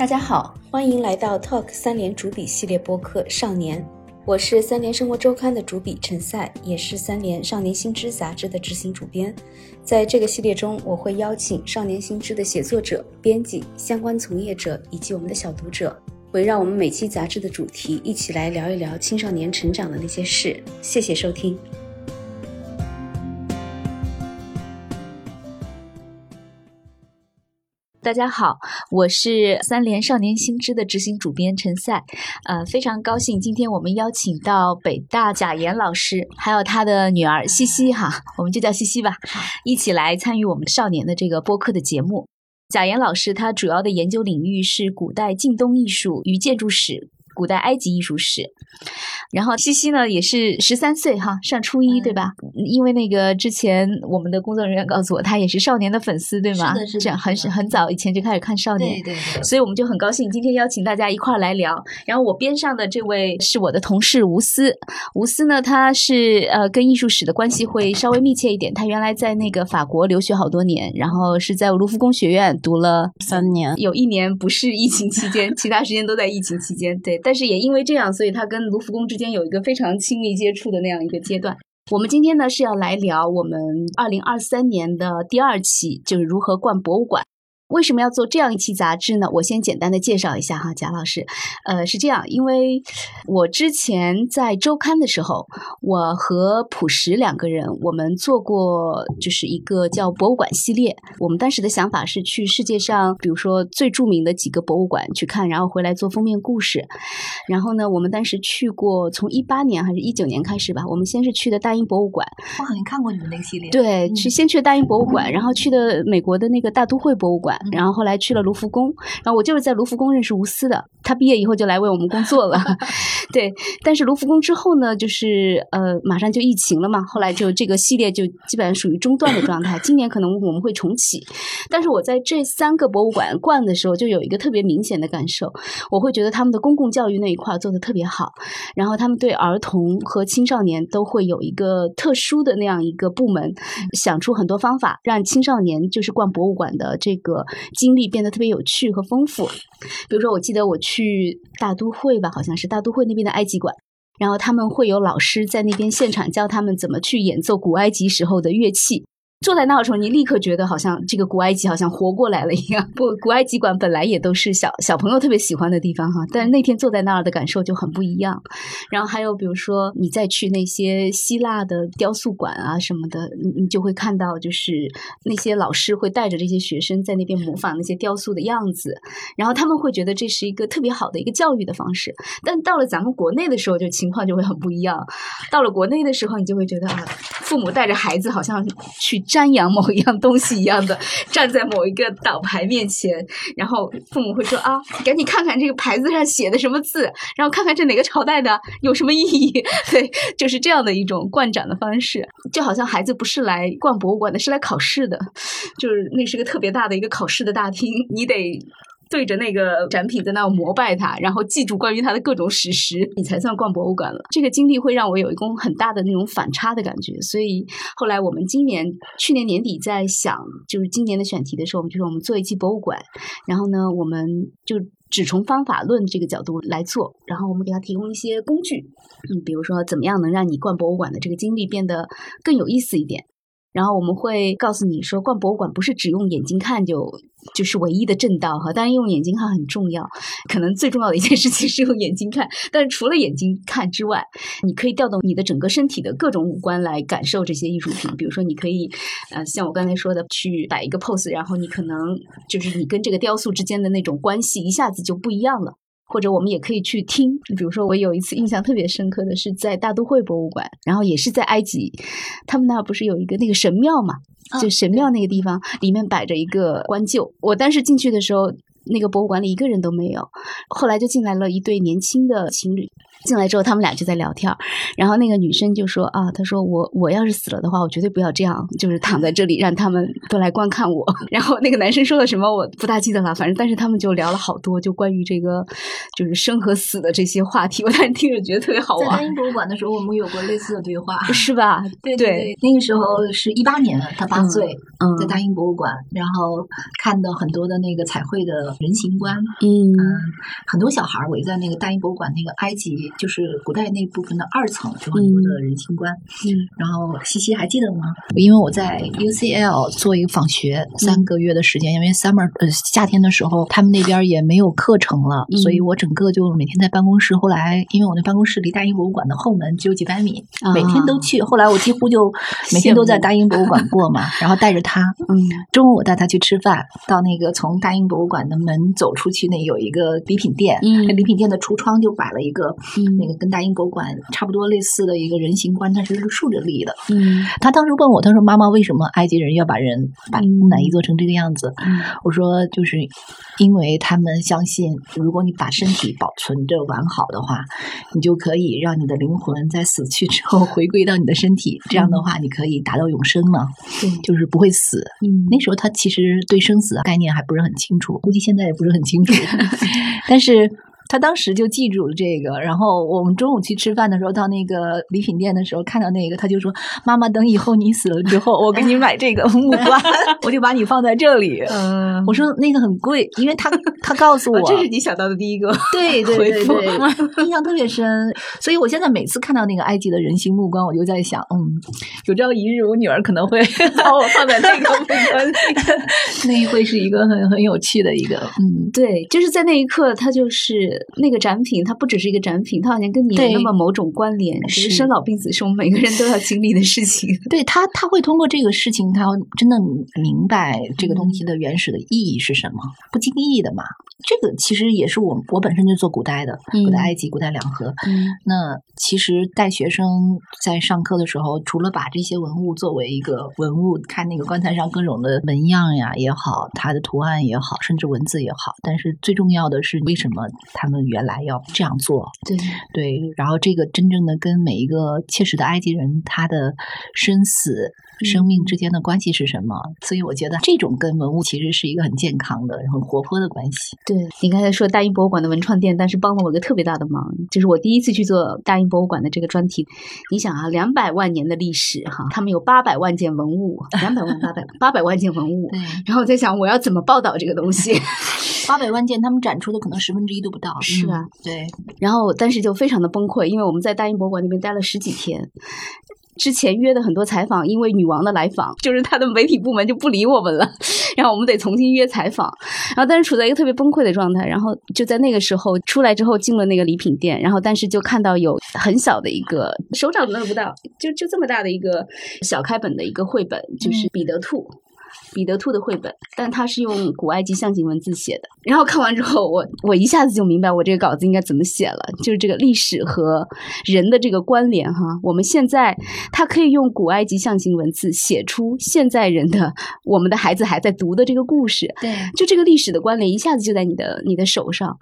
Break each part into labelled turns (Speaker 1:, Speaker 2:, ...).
Speaker 1: 大家好，欢迎来到 Talk 三联主笔系列播客《少年》，我是三联生活周刊的主笔陈赛，也是三联少年新知杂志的执行主编。在这个系列中，我会邀请少年新知的写作者、编辑、相关从业者以及我们的小读者，围绕我们每期杂志的主题，一起来聊一聊青少年成长的那些事。谢谢收听。
Speaker 2: 大家好，我是三联少年新知的执行主编陈赛，呃，非常高兴今天我们邀请到北大贾岩老师，还有他的女儿西西哈，我们就叫西西吧，一起来参与我们少年的这个播客的节目。贾岩老师他主要的研究领域是古代近东艺术与建筑史。古代埃及艺术史，然后西西呢也是十三岁哈，上初一对吧？因为那个之前我们的工作人员告诉我，他也是少年的粉丝对吗？
Speaker 1: 是
Speaker 2: 这样很很早以前就开始看少年，
Speaker 1: 对对。
Speaker 2: 所以我们就很高兴今天邀请大家一块儿来聊。然后我边上的这位是我的同事吴思，吴思呢他是呃跟艺术史的关系会稍微密切一点。他原来在那个法国留学好多年，然后是在卢浮宫学院读了
Speaker 3: 三年，
Speaker 2: 有一年不是疫情期间，其他时间都在疫情期间。对。但但是也因为这样，所以他跟卢浮宫之间有一个非常亲密接触的那样一个阶段。我们今天呢是要来聊我们二零二三年的第二期，就是如何逛博物馆。为什么要做这样一期杂志呢？我先简单的介绍一下哈，贾老师，呃，是这样，因为我之前在周刊的时候，我和朴实两个人，我们做过就是一个叫博物馆系列。我们当时的想法是去世界上，比如说最著名的几个博物馆去看，然后回来做封面故事。然后呢，我们当时去过，从一八年还是一九年开始吧，我们先是去的大英博物馆。
Speaker 3: 我好像看过你们那个系列。
Speaker 2: 对，去先去大英博物馆，然后去的美国的那个大都会博物馆。然后后来去了卢浮宫，然后我就是在卢浮宫认识吴思的，他毕业以后就来为我们工作了。对，但是卢浮宫之后呢，就是呃，马上就疫情了嘛，后来就这个系列就基本上属于中断的状态。今年可能我们会重启，但是我在这三个博物馆逛的时候，就有一个特别明显的感受，我会觉得他们的公共教育那一块做的特别好，然后他们对儿童和青少年都会有一个特殊的那样一个部门，想出很多方法让青少年就是逛博物馆的这个。经历变得特别有趣和丰富，比如说，我记得我去大都会吧，好像是大都会那边的埃及馆，然后他们会有老师在那边现场教他们怎么去演奏古埃及时候的乐器。坐在那儿的时候，你立刻觉得好像这个古埃及好像活过来了一样。不，古埃及馆本来也都是小小朋友特别喜欢的地方哈，但是那天坐在那儿的感受就很不一样。然后还有比如说，你再去那些希腊的雕塑馆啊什么的，你你就会看到，就是那些老师会带着这些学生在那边模仿那些雕塑的样子，然后他们会觉得这是一个特别好的一个教育的方式。但到了咱们国内的时候，就情况就会很不一样。到了国内的时候，你就会觉得啊，父母带着孩子好像去。瞻仰某一样东西一样的，站在某一个岛牌面前，然后父母会说啊，赶紧看看这个牌子上写的什么字，然后看看这哪个朝代的有什么意义。对，就是这样的一种观展的方式，就好像孩子不是来逛博物馆的，是来考试的，就是那是个特别大的一个考试的大厅，你得。对着那个展品在那膜拜它，然后记住关于它的各种史实，你才算逛博物馆了。这个经历会让我有一种很大的那种反差的感觉。所以后来我们今年去年年底在想，就是今年的选题的时候，我们就说我们做一期博物馆，然后呢，我们就只从方法论这个角度来做，然后我们给他提供一些工具，嗯，比如说怎么样能让你逛博物馆的这个经历变得更有意思一点。然后我们会告诉你说，逛博物馆不是只用眼睛看就就是唯一的正道哈。当然，用眼睛看很重要，可能最重要的一件事情是用眼睛看。但是除了眼睛看之外，你可以调动你的整个身体的各种五官来感受这些艺术品。比如说，你可以呃，像我刚才说的，去摆一个 pose，然后你可能就是你跟这个雕塑之间的那种关系一下子就不一样了。或者我们也可以去听，比如说我有一次印象特别深刻的是在大都会博物馆，然后也是在埃及，他们那不是有一个那个神庙嘛？就神庙那个地方里面摆着一个棺柩，我当时进去的时候，那个博物馆里一个人都没有，后来就进来了一对年轻的情侣，进来之后，他们俩就在聊天，然后那个女生就说啊，她说我我要是死了的话，我绝对不要这样，就是躺在这里让他们都来观看我。然后那个男生说了什么，我不大记得了，反正但是他们就聊了好多，就关于这个就是生和死的这些话题，我当时听着觉得特别好玩。
Speaker 3: 在大英博物馆的时候，我们有过类似的对话，
Speaker 2: 是吧？
Speaker 3: 对对，那个时候是一八年，他八岁，嗯，在大英博物馆，然后看到很多的那个彩绘的人形棺，嗯，很多小孩围在那个大英博物馆那个埃及。就是古代那部分的二层，就很多的人形棺。嗯，然后西西还记得吗？因为我在 UCL 做一个访学三个月的时间，因为 summer 呃夏天的时候，他们那边也没有课程了，所以我整个就每天在办公室。后来因为我那办公室离大英博物馆的后门只有几百米，每天都去。后来我几乎就每天都在大英博物馆过嘛，然后带着他。嗯，中午我带他去吃饭，到那个从大英博物馆的门走出去，那有一个礼品店，那礼品店的橱窗就摆了一个。那个跟大英博物馆差不多类似的一个人形棺，它是竖着立的。嗯，他当时问我，他说：“妈妈，为什么埃及人要把人把木乃伊做成这个样子？”嗯我说：“就是因为他们相信，如果你把身体保存着完好的话，你就可以让你的灵魂在死去之后回归到你的身体，这样的话你可以达到永生嘛？对，就是不会死。嗯，那时候他其实对生死的概念还不是很清楚，估计现在也不是很清楚，但是。”他当时就记住了这个，然后我们中午去吃饭的时候，到那个礼品店的时候看到那个，他就说：“妈妈，等以后你死了之后，我给你买这个木 瓜，我就把你放在这里。”嗯，我说那个很贵，因为他他告诉 我，
Speaker 2: 这是你想到的第一个
Speaker 3: 对对对对，印象特别深。所以我现在每次看到那个埃及的人形木棺，我就在想，嗯，有朝一日我女儿可能会 把我放在那个木棺，那会是一个很很有趣的一个，嗯，
Speaker 2: 对，就是在那一刻，他就是。那个展品，它不只是一个展品，它好像跟你有那么某种关联。是生老病死是我们每个人都要经历的事情。
Speaker 3: 对他，他会通过这个事情，他真的明白这个东西的原始的意义是什么，不经意的嘛。这个其实也是我我本身就做古代的，古代埃及、古代两河。那其实带学生在上课的时候，除了把这些文物作为一个文物看，那个棺材上各种的纹样呀也好，它的图案也好，甚至文字也好，但是最重要的是为什么他们。原来要这样做，
Speaker 2: 对
Speaker 3: 对，然后这个真正的跟每一个切实的埃及人他的生死。生命之间的关系是什么？所以我觉得这种跟文物其实是一个很健康的、很活泼的关系。
Speaker 2: 对你刚才说大英博物馆的文创店，但是帮了我一个特别大的忙，就是我第一次去做大英博物馆的这个专题。你想啊，两百万年的历史哈，他们有八百万件文物，两百万八百 八百万件文物。然后我在想，我要怎么报道这个东西？
Speaker 3: 八百万件，他们展出的可能十分之一都不到。
Speaker 2: 是啊，
Speaker 3: 对。
Speaker 2: 然后，但是就非常的崩溃，因为我们在大英博物馆那边待了十几天。之前约的很多采访，因为女王的来访，就是他的媒体部门就不理我们了，然后我们得重新约采访，然后但是处在一个特别崩溃的状态，然后就在那个时候出来之后进了那个礼品店，然后但是就看到有很小的一个手掌都拿不到，就就这么大的一个小开本的一个绘本，就是彼得兔。彼得兔的绘本，但它是用古埃及象形文字写的。然后看完之后，我我一下子就明白我这个稿子应该怎么写了，就是这个历史和人的这个关联哈。我们现在它可以用古埃及象形文字写出现在人的我们的孩子还在读的这个故事。
Speaker 3: 对，
Speaker 2: 就这个历史的关联一下子就在你的你的手上。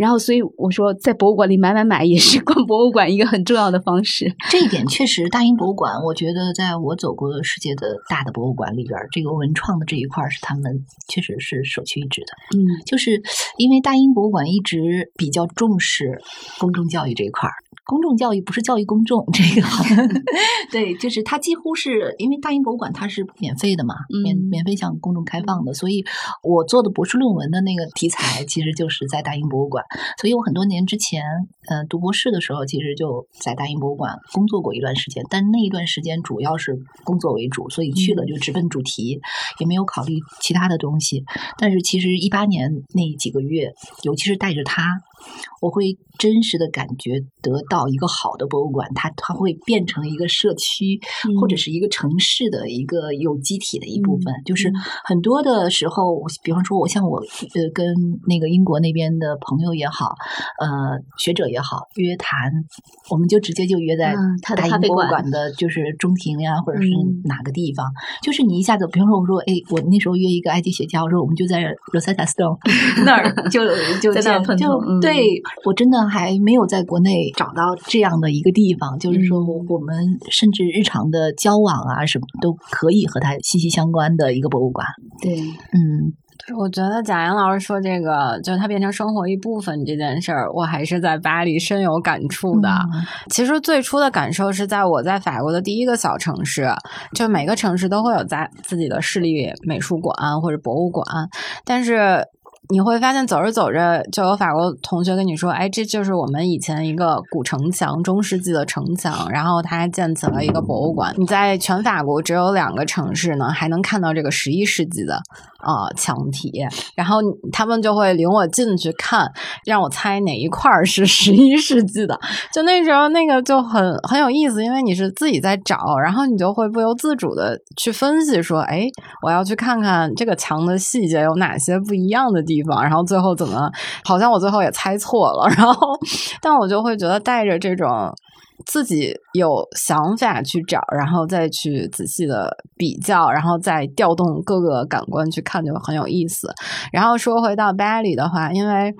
Speaker 2: 然后，所以我说，在博物馆里买买买也是 逛博物馆一个很重要的方式。
Speaker 3: 这一点确实，大英博物馆，我觉得在我走过的世界的大的博物馆里边，这个文创。创的这一块是他们确实是首屈一指的，嗯，就是因为大英博物馆一直比较重视公众教育这一块儿。公众教育不是教育公众，这个 对，就是它几乎是因为大英博物馆它是免费的嘛，免免费向公众开放的，所以我做的博士论文的那个题材其实就是在大英博物馆，所以我很多年之前，嗯，读博士的时候，其实就在大英博物馆工作过一段时间，但那一段时间主要是工作为主，所以去了就直奔主题，也没有考虑其他的东西。但是其实一八年那几个月，尤其是带着他。我会真实的感觉得到一个好的博物馆，它它会变成一个社区或者是一个城市的一个有机体的一部分。就是很多的时候，比方说我像我呃跟那个英国那边的朋友也好，呃学者也好约谈，我们就直接就约在大英博物馆的，就是中庭呀，或者是哪个地方。就是你一下子，比方说我说哎，我那时候约一个埃及学家，我说我们就在 Rosetta Stone 那儿就就
Speaker 2: 在那碰
Speaker 3: 就对。我真的还没有在国内找到这样的一个地方，就是说我们甚至日常的交往啊什么都可以和它息息相关的一个博物馆。
Speaker 2: 对，
Speaker 3: 嗯。
Speaker 4: 我觉得贾岩老师说这个，就它变成生活一部分这件事儿，我还是在巴黎深有感触的。其实最初的感受是在我在法国的第一个小城市，就每个城市都会有在自己的市立美术馆或者博物馆，但是。你会发现，走着走着，就有法国同学跟你说：“哎，这就是我们以前一个古城墙，中世纪的城墙，然后它建起了一个博物馆。你在全法国只有两个城市呢，还能看到这个十一世纪的啊墙体。然后他们就会领我进去看，让我猜哪一块是十一世纪的。就那时候那个就很很有意思，因为你是自己在找，然后你就会不由自主的去分析说：哎，我要去看看这个墙的细节有哪些不一样的。”地方，然后最后怎么？好像我最后也猜错了。然后，但我就会觉得带着这种自己有想法去找，然后再去仔细的比较，然后再调动各个感官去看，就很有意思。然后说回到巴黎的话，因为。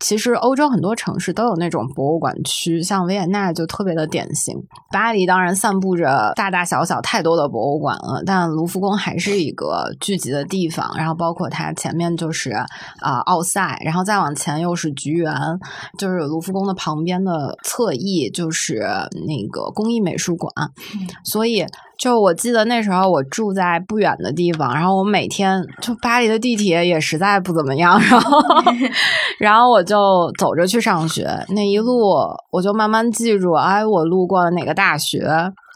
Speaker 4: 其实欧洲很多城市都有那种博物馆区，像维也纳就特别的典型。巴黎当然散布着大大小小太多的博物馆了，但卢浮宫还是一个聚集的地方。然后包括它前面就是啊奥赛，然后再往前又是菊园，就是卢浮宫的旁边的侧翼就是那个工艺美术馆，所以。就我记得那时候我住在不远的地方，然后我每天就巴黎的地铁也实在不怎么样，然后 然后我就走着去上学，那一路我就慢慢记住，哎，我路过了哪个大学，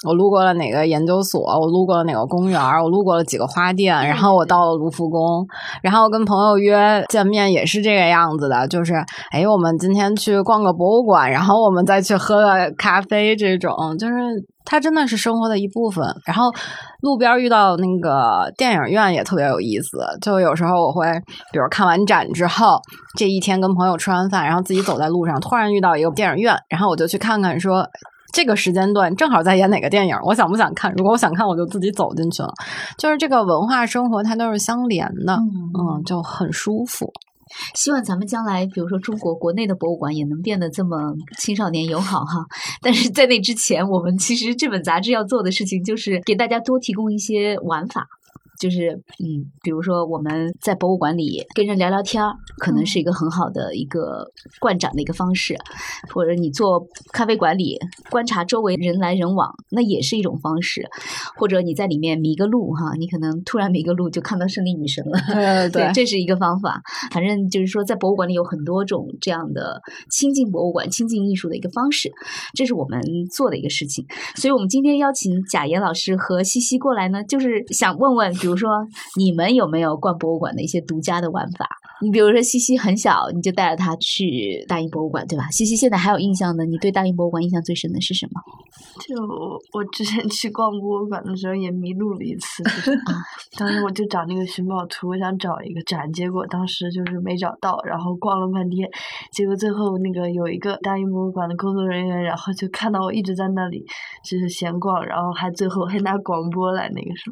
Speaker 4: 我路过了哪个研究所，我路过了哪个公园，我路过了几个花店，然后我到了卢浮宫，然后跟朋友约见面也是这个样子的，就是哎，我们今天去逛个博物馆，然后我们再去喝个咖啡，这种就是。它真的是生活的一部分。然后路边遇到那个电影院也特别有意思。就有时候我会，比如看完展之后，这一天跟朋友吃完饭，然后自己走在路上，突然遇到一个电影院，然后我就去看看，说这个时间段正好在演哪个电影，我想不想看？如果我想看，我就自己走进去了。就是这个文化生活，它都是相连的，嗯，就很舒服。
Speaker 2: 希望咱们将来，比如说中国国内的博物馆也能变得这么青少年友好哈。但是在那之前，我们其实这本杂志要做的事情就是给大家多提供一些玩法。就是，嗯，比如说我们在博物馆里跟人聊聊天儿，可能是一个很好的一个观展的一个方式；或者你坐咖啡馆里观察周围人来人往，那也是一种方式；或者你在里面迷个路哈，你可能突然迷个路就看到胜利女神了。
Speaker 4: 对对
Speaker 2: 对，这是一个方法。反正就是说，在博物馆里有很多种这样的亲近博物馆、亲近艺术的一个方式，这是我们做的一个事情。所以我们今天邀请贾岩老师和西西过来呢，就是想问问，比如。比如说，你们有没有逛博物馆的一些独家的玩法？你比如说，西西很小，你就带着他去大英博物馆，对吧？西西现在还有印象的，你对大英博物馆印象最深的是什么？
Speaker 5: 就我之前去逛博物馆的时候也迷路了一次，当时我就找那个寻宝图，我想找一个展，结果当时就是没找到，然后逛了半天，结果最后那个有一个大英博物馆的工作人员，然后就看到我一直在那里就是闲逛，然后还最后还拿广播来那个什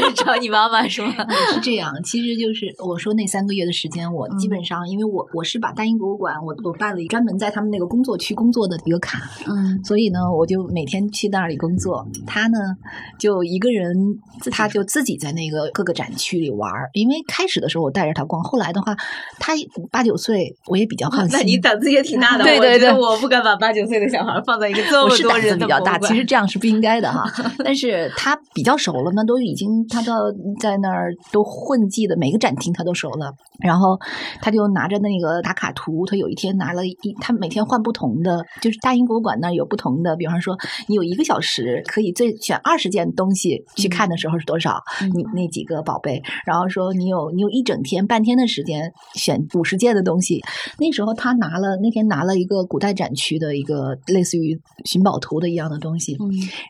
Speaker 5: 么，
Speaker 2: 找你妈妈说
Speaker 3: 是这样，其实就是我说那三个月的时间，我基本上因为我我是把大英博物馆我我办了专门在他们那个工作区工作的一个卡，嗯，所以呢我就每天。去那里工作，他呢就一个人，他就自己在那个各个展区里玩儿。因为开始的时候我带着他逛，后来的话，他八九岁，我也比较放心。
Speaker 2: 那你胆子也挺大的，
Speaker 3: 对对对，
Speaker 2: 我不敢把八九岁的小孩放在一个这么多人
Speaker 3: 比较大，其实这样是不应该的哈。但是他比较熟了，那都已经他到在那儿都混迹的，每个展厅他都熟了。然后他就拿着那个打卡图，他有一天拿了一，他每天换不同的，就是大英博物馆那儿有不同的，比方说。你有一个小时可以最选二十件东西去看的时候是多少？你那几个宝贝，然后说你有你有一整天半天的时间选五十件的东西。那时候他拿了那天拿了一个古代展区的一个类似于寻宝图的一样的东西，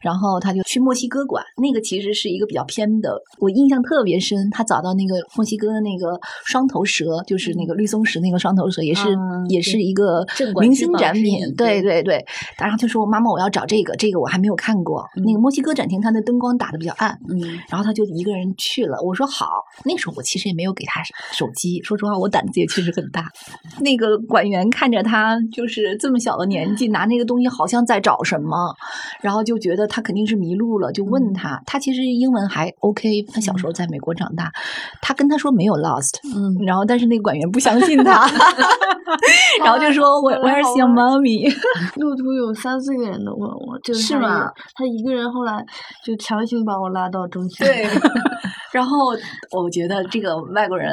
Speaker 3: 然后他就去墨西哥馆，那个其实是一个比较偏的，我印象特别深。他找到那个墨西哥的那个双头蛇，就是那个绿松石那个双头蛇，也是也是一个明星展品。对对对，然后就说妈妈我要找这个。这个我还没有看过。那个墨西哥展厅，它的灯光打的比较暗，嗯，然后他就一个人去了。我说好，那时候我其实也没有给他手机，说实话，我胆子也确实很大。那个管员看着他就是这么小的年纪拿那个东西，好像在找什么，然后就觉得他肯定是迷路了，就问他。他其实英文还 OK，他小时候在美国长大，他跟他说没有 lost，嗯，然后但是那个管员不相信他。然后就说：“我我要是想妈咪。”
Speaker 5: 路途 有三四个人都问我，就是
Speaker 3: 吗？
Speaker 5: 他一个人后来就强行把我拉到中心。
Speaker 3: 对。然后我觉得这个外国人，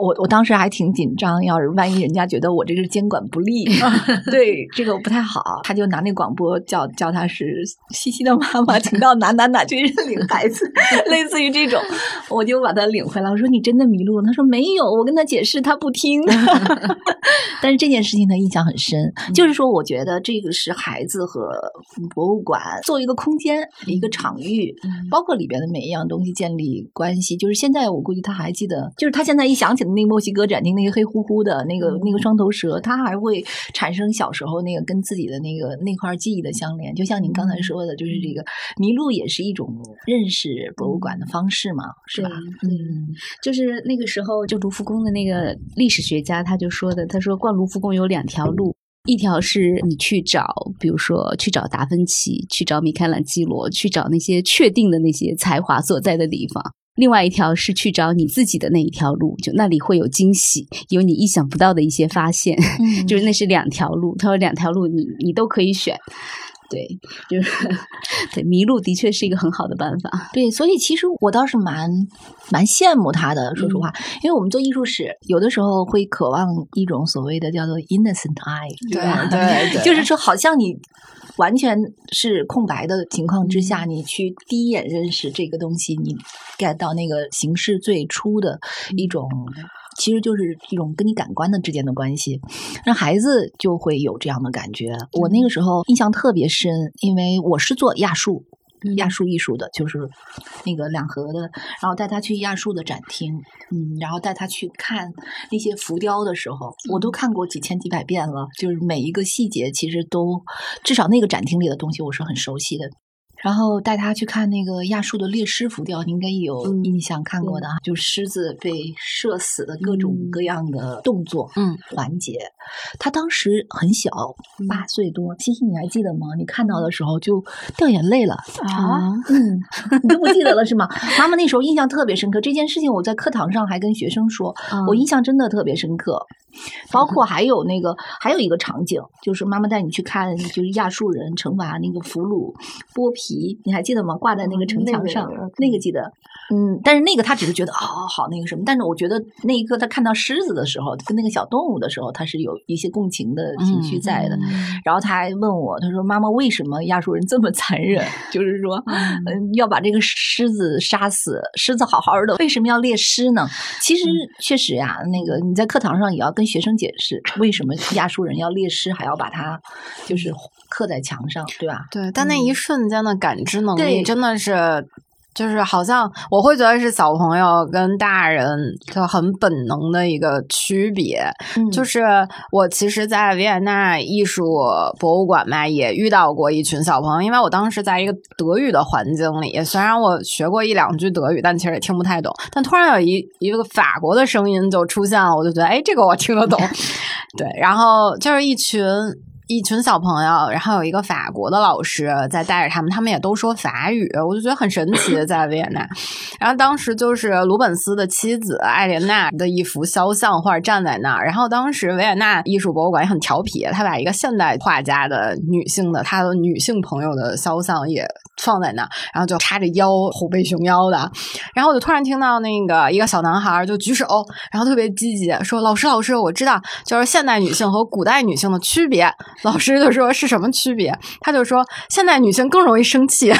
Speaker 3: 我我当时还挺紧张，要是万一人家觉得我这个监管不力，对这个不太好，他就拿那广播叫叫他是西西的妈妈，请到哪哪哪去领孩子，类似于这种，我就把他领回来。我说你真的迷路了？他说没有，我跟他解释，他不听。但是这件事情他印象很深，就是说，我觉得这个是孩子和博物馆作为一个空间、一个场域，包括里边的每一样东西建立关系。就是现在，我估计他还记得，就是他现在一想起的那个墨西哥展厅那个黑乎乎的那个那个双头蛇，他还会产生小时候那个跟自己的那个那块记忆的相连。就像您刚才说的，就是这个迷路也是一种认识博物馆的方式嘛，是吧？
Speaker 2: 嗯，就是那个时候，就卢浮宫的那个历史学家他就说的，他说。逛卢浮宫有两条路，一条是你去找，比如说去找达芬奇，去找米开朗基罗，去找那些确定的那些才华所在的地方；另外一条是去找你自己的那一条路，就那里会有惊喜，有你意想不到的一些发现。就是那是两条路，他说两条路你你都可以选。对，就是 对迷路的确是一个很好的办法。
Speaker 3: 对，所以其实我倒是蛮蛮羡慕他的，说实话，因为我们做艺术史，有的时候会渴望一种所谓的叫做 innocent eye，
Speaker 4: 对对，
Speaker 3: 就是说好像你完全是空白的情况之下，你去第一眼认识这个东西，你 get 到那个形式最初的一种。其实就是一种跟你感官的之间的关系，让孩子就会有这样的感觉。我那个时候印象特别深，因为我是做亚述、亚述艺术的，就是那个两河的，然后带他去亚述的展厅，嗯，然后带他去看那些浮雕的时候，我都看过几千几百遍了，就是每一个细节其实都，至少那个展厅里的东西我是很熟悉的。然后带他去看那个亚述的猎狮浮雕，你应该有印象看过的，就狮子被射死的各种各样的动作，嗯，环节。他当时很小，八岁多。欣欣，你还记得吗？你看到的时候就掉眼泪了啊？嗯，你都不记得了是吗？妈妈那时候印象特别深刻。这件事情我在课堂上还跟学生说，我印象真的特别深刻。包括还有那个，还有一个场景，就是妈妈带你去看，就是亚述人惩罚那个俘虏剥皮，你还记得吗？挂在那个城墙上，那个记得。嗯，但是那个他只是觉得哦好那个什么，但是我觉得那一刻他看到狮子的时候，跟那个小动物的时候，他是有一些共情的情绪在的。然后他还问我，他说：“妈妈，为什么亚述人这么 残忍？就是说，嗯，要把这个狮子杀死，狮子好好的，为什么要猎狮呢？其实确实呀，那个你在课堂上也要跟学生解释，为什么亚述人要猎狮，还要把它就是刻在墙上，对吧？
Speaker 4: 对，但那一瞬间的感知能力真的是。就是好像我会觉得是小朋友跟大人就很本能的一个区别。就是我其实，在维也纳艺术博物馆嘛，也遇到过一群小朋友，因为我当时在一个德语的环境里，虽然我学过一两句德语，但其实也听不太懂。但突然有一一个法国的声音就出现了，我就觉得，哎，这个我听得懂。对，然后就是一群。一群小朋友，然后有一个法国的老师在带着他们，他们也都说法语，我就觉得很神奇，在维也纳。然后当时就是鲁本斯的妻子艾莲娜的一幅肖像画站在那儿，然后当时维也纳艺术博物馆也很调皮，他把一个现代画家的女性的他的女性朋友的肖像也放在那儿，然后就叉着腰虎背熊腰的，然后我就突然听到那个一个小男孩就举手，然后特别积极说：“老师，老师，我知道就是现代女性和古代女性的区别。”老师就说是什么区别？他就说现在女性更容易生气，就是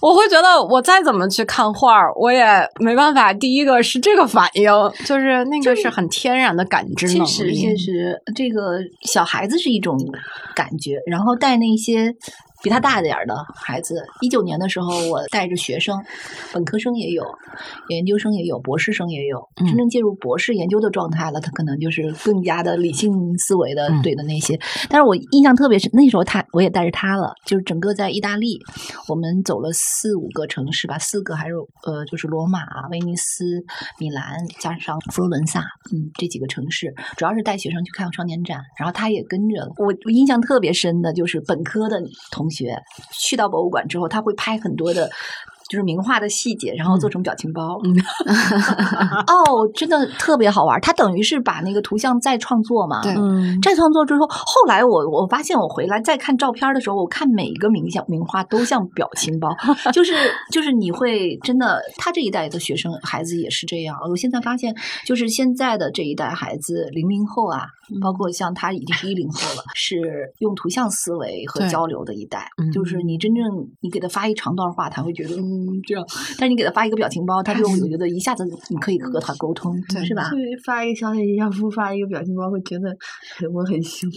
Speaker 4: 我会觉得我再怎么去看画儿，我也没办法。第一个是这个反应，就是那个是很天然的感知能力。
Speaker 3: 确实，确实，这个小孩子是一种感觉，然后带那些比他大点儿的孩子。一九年的时候，我带着学生，本科生也有，研究生也有，博士生也有。真正进入博士研究的状态了，他可能就是更加的理性思维的对的那些。但是我印象特别深，那时候他我也带着他了，就是整个在意大利，我们走了四五个城市吧，四个还是呃，就是罗马、威尼斯、米兰，加上佛罗伦萨，嗯，这几个城市，主要是带学生去看双年展，然后他也跟着。我我印象特别深的就是本科的同同学去到博物馆之后，他会拍很多的。就是名画的细节，然后做成表情包。嗯 哦，真的特别好玩。他等于是把那个图像再创作嘛？
Speaker 4: 对，
Speaker 3: 再创作之后，后来我我发现我回来再看照片的时候，我看每一个名像名画都像表情包，就是就是你会真的，他这一代的学生孩子也是这样。我现在发现，就是现在的这一代孩子，零零后啊，包括像他已经是一零后了，是用图像思维和交流的一代。就是你真正你给他发一长段话，他会觉得嗯。嗯，这样，但是你给他发一个表情包，他就我 觉得一下子你可以和他沟通，是吧？
Speaker 5: 对，发一个消息，要不发一个表情包，会觉得我很凶。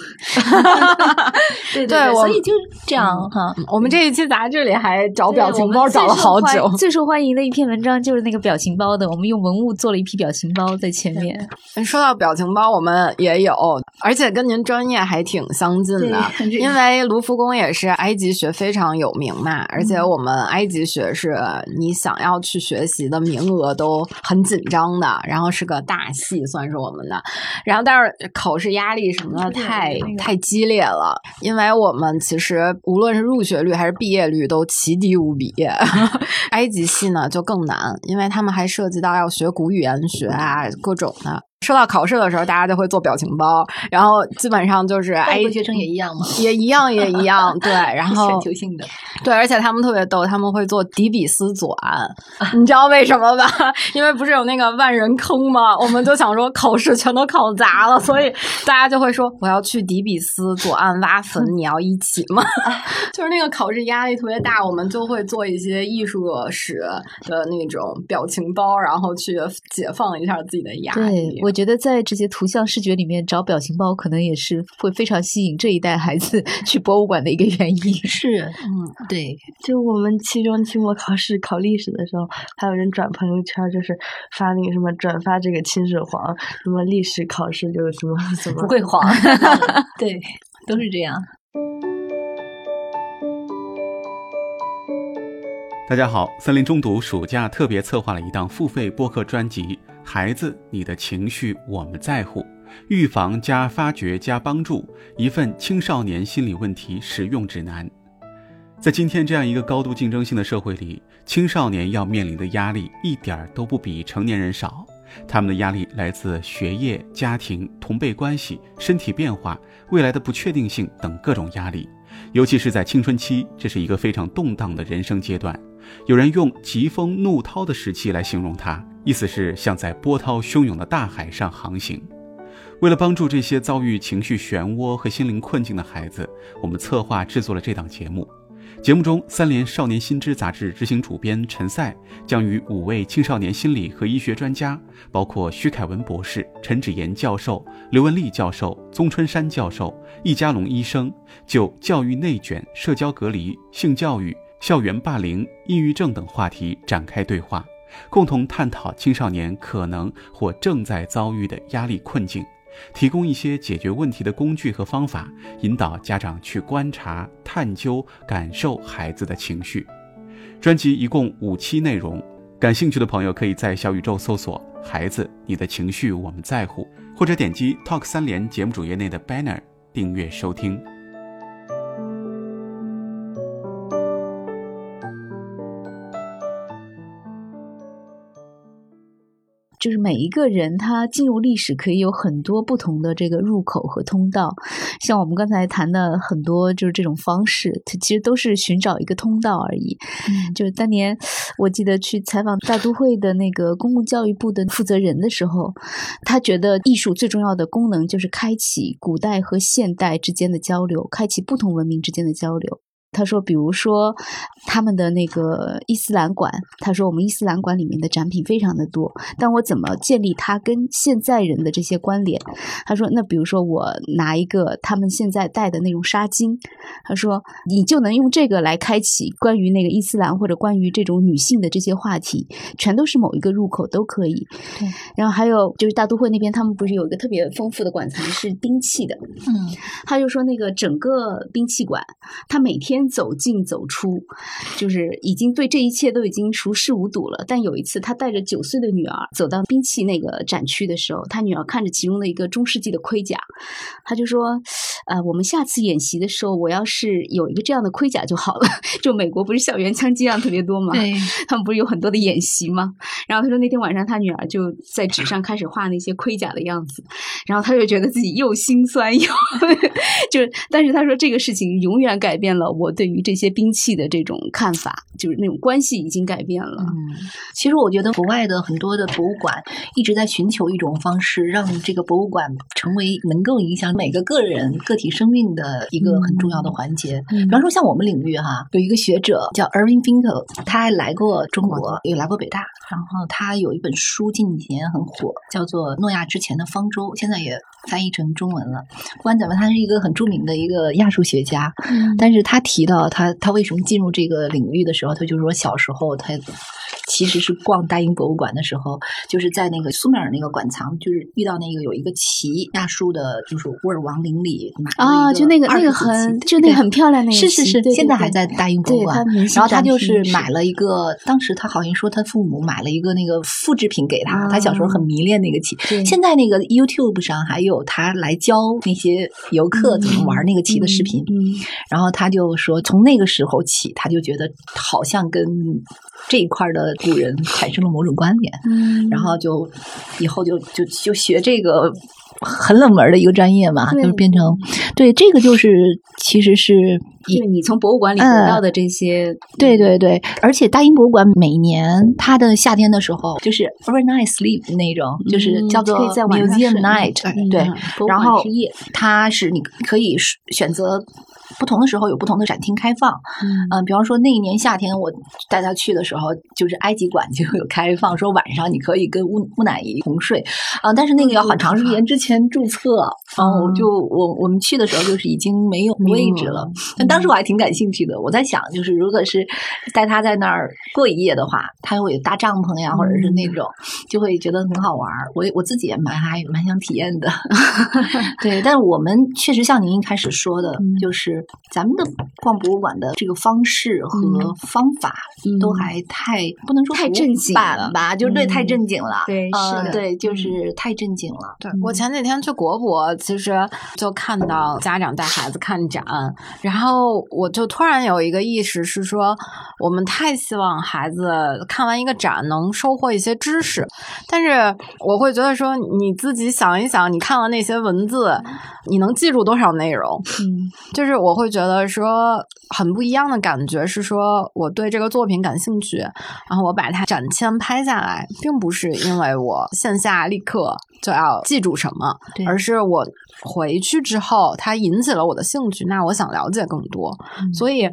Speaker 3: 对对，所以就是这样哈。
Speaker 4: 我们这一期杂志里还找表情包找了好久，
Speaker 2: 最受欢迎的一篇文章就是那个表情包的。我们用文物做了一批表情包在前面。
Speaker 4: 说到表情包，我们也有，而且跟您专业还挺相近的，因为卢浮宫也是埃及学非常有名嘛，而且我们埃及学是。是你想要去学习的名额都很紧张的，然后是个大系，算是我们的。然后，但是考试压力什么的太太激烈了，因为我们其实无论是入学率还是毕业率都奇低无比。埃及系呢就更难，因为他们还涉及到要学古语言学啊，各种的。说到考试的时候，大家就会做表情包，然后基本上就是
Speaker 3: 外国学生也一样吗？
Speaker 4: 也一样，也一样。对，然后
Speaker 3: 全球性的，
Speaker 4: 对，而且他们特别逗，他们会做迪比斯左岸，你知道为什么吧？因为不是有那个万人坑吗？我们就想说考试全都考砸了，所以大家就会说我要去迪比斯左岸挖坟，你要一起吗？就是那个考试压力特别大，我们就会做一些艺术史的那种表情包，然后去解放一下自己的压力。
Speaker 2: 我觉得在这些图像视觉里面找表情包，可能也是会非常吸引这一代孩子 去博物馆的一个原因。
Speaker 3: 是，嗯，对。
Speaker 5: 就我们期中、期末考试考历史的时候，还有人转朋友圈，就是发那个什么转发这个秦始皇，什么历史考试就是什么什么
Speaker 3: 不会黄。对，都是这样。
Speaker 6: 大家好，森林中读暑假特别策划了一档付费播客专辑。孩子，你的情绪我们在乎。预防加发掘加帮助，一份青少年心理问题实用指南。在今天这样一个高度竞争性的社会里，青少年要面临的压力一点都不比成年人少。他们的压力来自学业、家庭、同辈关系、身体变化、未来的不确定性等各种压力。尤其是在青春期，这是一个非常动荡的人生阶段。有人用“疾风怒涛”的时期来形容它。意思是像在波涛汹涌的大海上航行。为了帮助这些遭遇情绪漩涡和心灵困境的孩子，我们策划制作了这档节目。节目中，三联少年新知杂志执行主编陈赛将与五位青少年心理和医学专家，包括徐凯文博士、陈芷妍教授、刘文丽教授、宗春山教授、易家龙医生，就教育内卷、社交隔离、性教育、校园霸凌、抑郁症等话题展开对话。共同探讨青少年可能或正在遭遇的压力困境，提供一些解决问题的工具和方法，引导家长去观察、探究、感受孩子的情绪。专辑一共五期内容，感兴趣的朋友可以在小宇宙搜索“孩子，你的情绪我们在乎”，或者点击 Talk 三联节目主页内的 banner 订阅收听。
Speaker 2: 就是每一个人他进入历史可以有很多不同的这个入口和通道，像我们刚才谈的很多就是这种方式，它其实都是寻找一个通道而已。就是当年我记得去采访大都会的那个公共教育部的负责人的时候，他觉得艺术最重要的功能就是开启古代和现代之间的交流，开启不同文明之间的交流。他说，比如说他们的那个伊斯兰馆，他说我们伊斯兰馆里面的展品非常的多，但我怎么建立它跟现在人的这些关联？他说，那比如说我拿一个他们现在戴的那种纱巾，他说你就能用这个来开启关于那个伊斯兰或者关于这种女性的这些话题，全都是某一个入口都可以。
Speaker 3: 对，
Speaker 2: 然后还有就是大都会那边，他们不是有一个特别丰富的馆藏是兵器的，
Speaker 3: 嗯，
Speaker 2: 他就说那个整个兵器馆，他每天。走进走出，就是已经对这一切都已经熟视无睹了。但有一次，他带着九岁的女儿走到兵器那个展区的时候，他女儿看着其中的一个中世纪的盔甲，他就说：“呃，我们下次演习的时候，我要是有一个这样的盔甲就好了。”就美国不是校园枪击案特别多嘛？
Speaker 3: 对，
Speaker 2: 他们不是有很多的演习吗？然后他说那天晚上他女儿就在纸上开始画那些盔甲的样子，然后他就觉得自己又心酸又 就是，但是他说这个事情永远改变了我。对于这些兵器的这种看法，就是那种关系已经改变了。
Speaker 3: 嗯，其实我觉得国外的很多的博物馆一直在寻求一种方式，让这个博物馆成为能够影响每个个人个体生命的一个很重要的环节。比方说，像我们领域哈，有一个学者叫 Irving Finkel，他还来过中国，也来过北大。然后他有一本书近几年很火，叫做《诺亚之前的方舟》，现在也翻译成中文了。不管怎么，他是一个很著名的一个亚述学家，但是他提到他他为什么进入这个领域的时候，他就说小时候他。其实是逛大英博物馆的时候，就是在那个苏美尔那个馆藏，就是遇到那个有一个旗亚述的，就是乌尔王陵里
Speaker 2: 啊，就那个那个很就那个很漂亮那个
Speaker 3: 是是是，现在还在大英博物馆。然后他就是买了一个，当时他好像说他父母买了一个那个复制品给他，他小时候很迷恋那个旗。现在那个 YouTube 上还有他来教那些游客怎么玩那个旗的视频。然后他就说，从那个时候起，他就觉得好像跟这一块的。古人产生了某种关联，然后就以后就就就学这个很冷门的一个专业嘛，就变成对这个就是其实是
Speaker 2: 以你从博物馆里得到的这些，
Speaker 3: 对对对，而且大英博物馆每年它的夏天的时候就是 overnight sleep 那种，就是叫做 museum night，对，然后它是你可以选择。不同的时候有不同的展厅开放，嗯，比方说那一年夏天我带他去的时候，就是埃及馆就有开放，说晚上你可以跟木木乃伊同睡，啊，但是那个要很长时间之前注册，然后就我我们去的时候就是已经没有位置了，但当时我还挺感兴趣的，我在想就是如果是带他在那儿过一夜的话，他会搭帐篷呀，或者是那种就会觉得很好玩，我我自己也蛮还蛮想体验的，对，但是我们确实像您一开始说的，就是。咱们的逛博物馆的这个方式和方法都还太不能说
Speaker 2: 太正经
Speaker 3: 了吧？就对，太正经了。
Speaker 2: 对，是的，
Speaker 3: 对，就是太正经了。
Speaker 4: 对我前几天去国博，其实就看到家长带孩子看展，然后我就突然有一个意识是说，我们太希望孩子看完一个展能收获一些知识，但是我会觉得说，你自己想一想，你看完那些文字，你能记住多少内容？嗯，就是我。我会觉得说很不一样的感觉是说我对这个作品感兴趣，然后我把它展签拍下来，并不是因为我线下立刻就要记住什么，而是我回去之后它引起了我的兴趣，那我想了解更多，所以。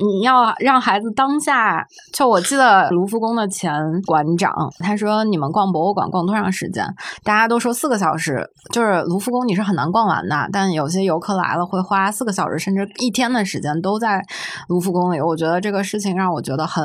Speaker 4: 你要让孩子当下，就我记得卢浮宫的前馆长他说：“你们逛博物馆逛多长时间？”大家都说四个小时。就是卢浮宫你是很难逛完的，但有些游客来了会花四个小时甚至一天的时间都在卢浮宫里。我觉得这个事情让我觉得很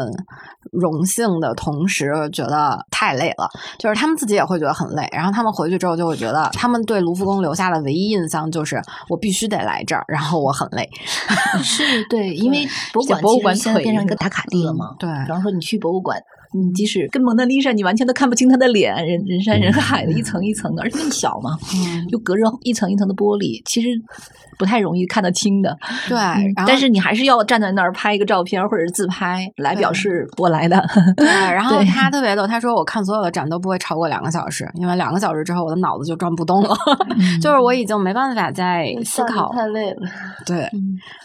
Speaker 4: 荣幸的同时，觉得太累了。就是他们自己也会觉得很累，然后他们回去之后就会觉得，他们对卢浮宫留下的唯一印象就是我必须得来这儿，然后我很累。
Speaker 3: 是对，因为博。博物馆现在变成一个打卡地了嘛？
Speaker 4: 对，
Speaker 3: 比方说你去博物馆，你即使跟蒙娜丽莎，你完全都看不清她的脸，人人山人海的，一层一层的，而且那么小嘛，就隔着一层一层的玻璃，其实。不太容易看得清的，
Speaker 4: 对，
Speaker 3: 但是你还是要站在那儿拍一个照片或者是自拍来表示我来的。
Speaker 4: 对，然 后他特别逗，他说我看所有的展都不会超过两个小时，因为两个小时之后我的脑子就转不动了，就是我已经没办法再思考，
Speaker 5: 太累了。
Speaker 4: 对，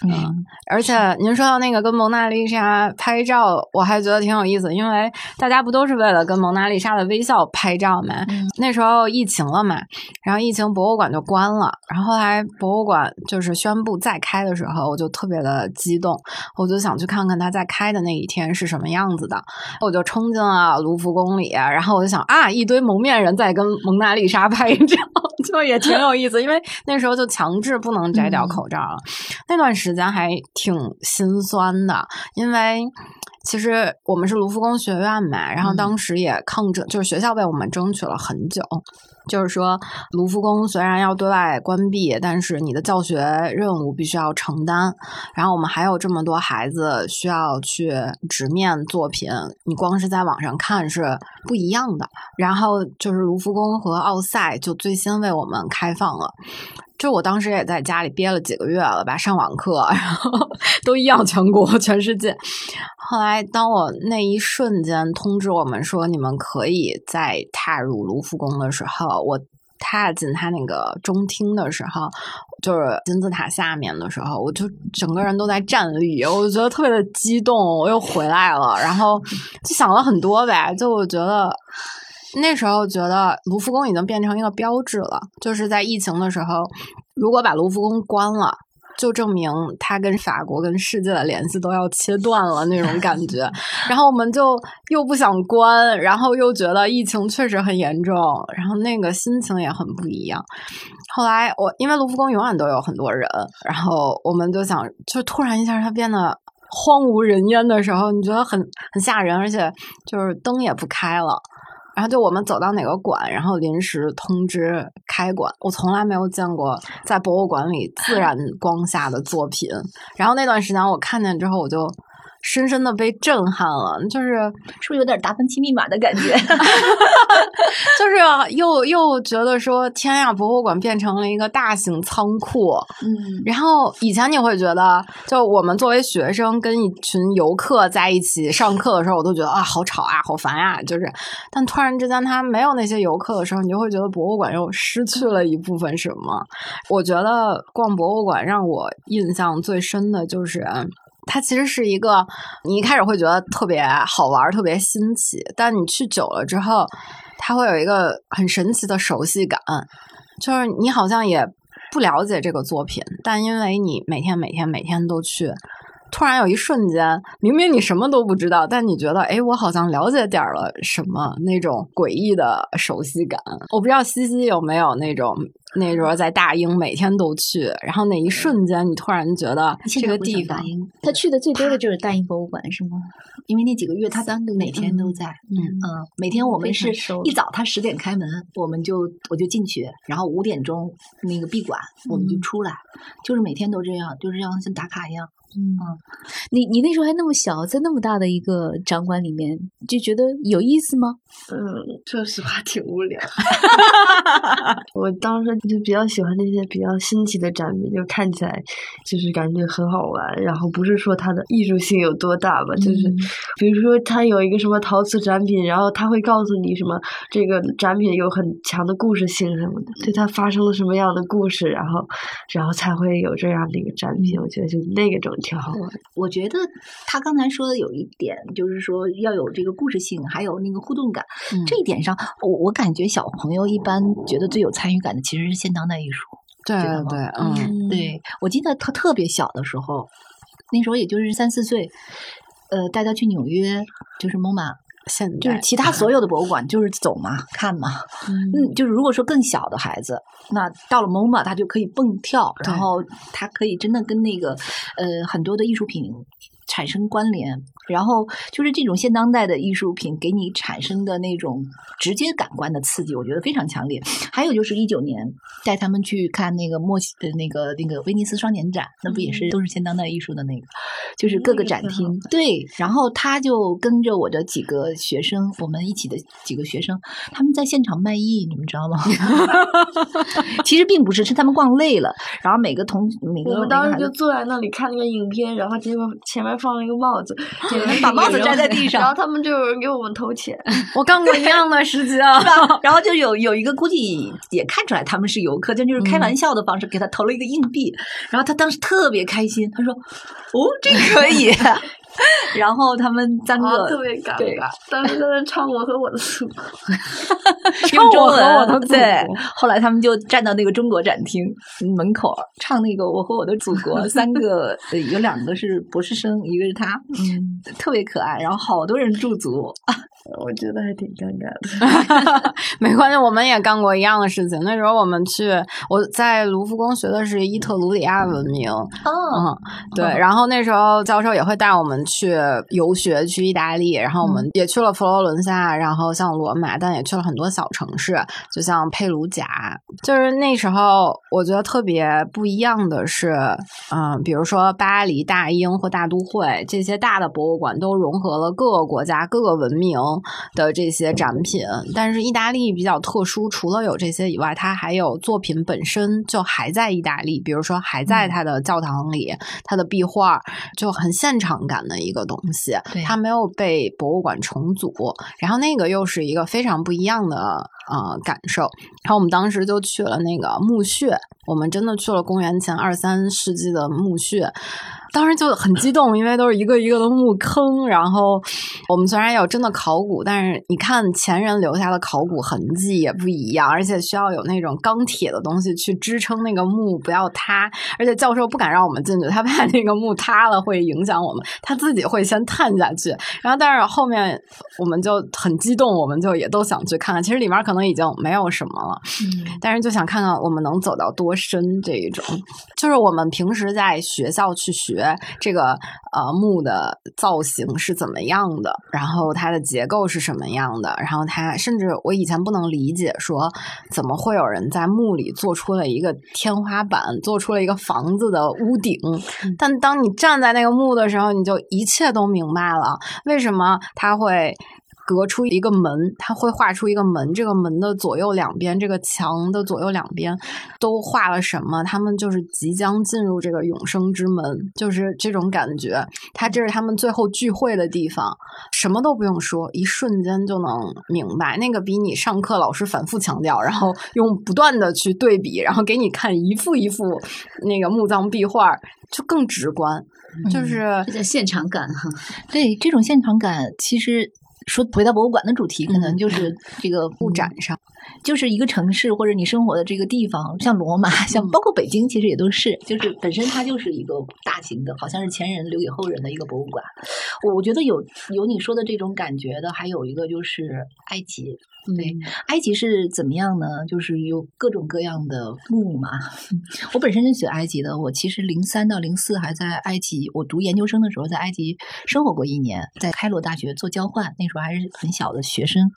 Speaker 4: 嗯，而且您说到那个跟蒙娜丽莎拍照，我还觉得挺有意思，因为大家不都是为了跟蒙娜丽莎的微笑拍照吗？那时候疫情了嘛，然后疫情博物馆就关了，然后后来博物馆就是宣布再开的时候，我就特别的激动，我就想去看看它再开的那一天是什么样子的，我就冲进了卢浮宫里，然后我就想啊，一堆蒙面人在跟蒙娜丽莎拍照，就也挺有意思，因为那时候就强制不能摘掉口罩了，那段时间还挺心酸的，因为。其实我们是卢浮宫学院嘛，然后当时也抗争，就是学校为我们争取了很久。就是说，卢浮宫虽然要对外关闭，但是你的教学任务必须要承担。然后我们还有这么多孩子需要去直面作品，你光是在网上看是不一样的。然后就是卢浮宫和奥赛就最先为我们开放了。就我当时也在家里憋了几个月了吧，上网课，然后 都一样，全国全世界。后来，当我那一瞬间通知我们说你们可以再踏入卢浮宫的时候，我踏进他那个中厅的时候，就是金字塔下面的时候，我就整个人都在站立，我觉得特别的激动，我又回来了，然后就想了很多呗，就我觉得。那时候觉得卢浮宫已经变成一个标志了，就是在疫情的时候，如果把卢浮宫关了，就证明他跟法国、跟世界的联系都要切断了那种感觉。然后我们就又不想关，然后又觉得疫情确实很严重，然后那个心情也很不一样。后来我因为卢浮宫永远都有很多人，然后我们就想，就突然一下它变得荒无人烟的时候，你觉得很很吓人，而且就是灯也不开了。然后就我们走到哪个馆，然后临时通知开馆。我从来没有见过在博物馆里自然光下的作品。然后那段时间我看见之后，我就。深深的被震撼了，就是
Speaker 3: 是不是有点达芬奇密码的感觉？
Speaker 4: 就是又又觉得说，天呀，博物馆变成了一个大型仓库。嗯，然后以前你会觉得，就我们作为学生跟一群游客在一起上课的时候，我都觉得啊，好吵啊，好烦呀。就是，但突然之间他没有那些游客的时候，你就会觉得博物馆又失去了一部分什么。我觉得逛博物馆让我印象最深的就是。它其实是一个，你一开始会觉得特别好玩、特别新奇，但你去久了之后，它会有一个很神奇的熟悉感，就是你好像也不了解这个作品，但因为你每天、每天、每天都去。突然有一瞬间，明明你什么都不知道，但你觉得，哎，我好像了解点了什么，那种诡异的熟悉感。我不知道西西有没有那种，那时候在大英每天都去，然后那一瞬间，你突然觉得这个地方，
Speaker 1: 他去的最多的就是大英博物馆，是吗？
Speaker 3: 因为那几个月他每天都在，嗯嗯，每天我们是一早他十点开门，我们就我就进去，然后五点钟那个闭馆，我们就出来，就是每天都这样，就是像像打卡一样。嗯，
Speaker 1: 你你那时候还那么小，在那么大的一个展馆里面，就觉得有意思吗？
Speaker 5: 嗯，说实话挺无聊。我当时就比较喜欢那些比较新奇的展品，就看起来就是感觉很好玩。然后不是说它的艺术性有多大吧，就是比如说它有一个什么陶瓷展品，然后他会告诉你什么这个展品有很强的故事性什么的，对它发生了什么样的故事，然后然后才会有这样的一个展品。我觉得就那个种。挺好玩。
Speaker 3: 我觉得他刚才说的有一点，就是说要有这个故事性，还有那个互动感。这一点上，我我感觉小朋友一般觉得最有参与感的其实是现当代艺术。
Speaker 4: 对对，嗯，
Speaker 3: 对。我记得他特别小的时候，那时候也就是三四岁，呃，带他去纽约，就是 MoMA。就是其他所有的博物馆，就是走嘛，看嘛。嗯，就是如果说更小的孩子，那到了 MoMA，他就可以蹦跳，然后他可以真的跟那个呃很多的艺术品。产生关联，然后就是这种现当代的艺术品给你产生的那种直接感官的刺激，我觉得非常强烈。还有就是一九年带他们去看那个墨西的那个那个威尼斯双年展，那不也是都是现当代艺术的那个，就是各个展厅对。然后他就跟着我的几个学生，我们一起的几个学生，他们在现场卖艺，你们知道吗？其实并不是，是他们逛累了，然后每个同每个
Speaker 5: 我们当时就坐在那里看那个影片，然后结果前面。放了一个帽子，
Speaker 3: 把帽子摘在地上，
Speaker 5: 然后他们就有人给我们投钱。
Speaker 4: 我干过一样的事情，
Speaker 3: 然后就有有一个估计也看出来他们是游客，但就是开玩笑的方式给他投了一个硬币，然后他当时特别开心，他说：“哦，这可以。” 然后他们三个
Speaker 5: 特别尴尬，当时在那唱《我和我的祖国》，
Speaker 3: 唱《我和我的祖国》。对，后来他们就站到那个中国展厅门口唱那个《我和我的祖国》，三个有两个是博士生，一个是他，嗯，特别可爱。然后好多人驻足。
Speaker 5: 我觉得还挺尴尬的，
Speaker 4: 没关系，我们也干过一样的事情。那时候我们去，我在卢浮宫学的是伊特鲁里亚文明，嗯，对。然后那时候教授也会带我们去游学，去意大利，然后我们也去了佛罗伦萨，然后像罗马，但也去了很多小城市，就像佩鲁贾。就是那时候，我觉得特别不一样的是，嗯，比如说巴黎大英或大都会这些大的博物馆，都融合了各个国家各个文明。的这些展品，但是意大利比较特殊，除了有这些以外，它还有作品本身就还在意大利，比如说还在它的教堂里，它的壁画就很现场感的一个东西，它没有被博物馆重组，然后那个又是一个非常不一样的呃感受。然后我们当时就去了那个墓穴，我们真的去了公元前二三世纪的墓穴。当时就很激动，因为都是一个一个的墓坑。然后我们虽然有真的考古，但是你看前人留下的考古痕迹也不一样，而且需要有那种钢铁的东西去支撑那个墓不要塌。而且教授不敢让我们进去，他怕那个墓塌了会影响我们，他自己会先探下去。然后但是后面我们就很激动，我们就也都想去看看。其实里面可能已经没有什么了，但是就想看看我们能走到多深这一种。就是我们平时在学校去学。这个呃墓的造型是怎么样的？然后它的结构是什么样的？然后它甚至我以前不能理解，说怎么会有人在墓里做出了一个天花板，做出了一个房子的屋顶？但当你站在那个墓的时候，你就一切都明白了，为什么它会。隔出一个门，他会画出一个门。这个门的左右两边，这个墙的左右两边都画了什么？他们就是即将进入这个永生之门，就是这种感觉。他这是他们最后聚会的地方，什么都不用说，一瞬间就能明白。那个比你上课老师反复强调，然后用不断的去对比，然后给你看一幅一幅那个墓葬壁画，就更直观。就是
Speaker 1: 这叫现场感哈。
Speaker 3: 对，这种现场感其实。说回到博物馆的主题，可能就是这个布展上，就是一个城市或者你生活的这个地方，像罗马，像包括北京，其实也都是，就是本身它就是一个大型的，好像是前人留给后人的一个博物馆。我我觉得有有你说的这种感觉的，还有一个就是埃及。对，埃及是怎么样呢？就是有各种各样的墓嘛。我本身就学埃及的，我其实零三到零四还在埃及，我读研究生的时候在埃及生活过一年，在开罗大学做交换，那时候还是很小的学生。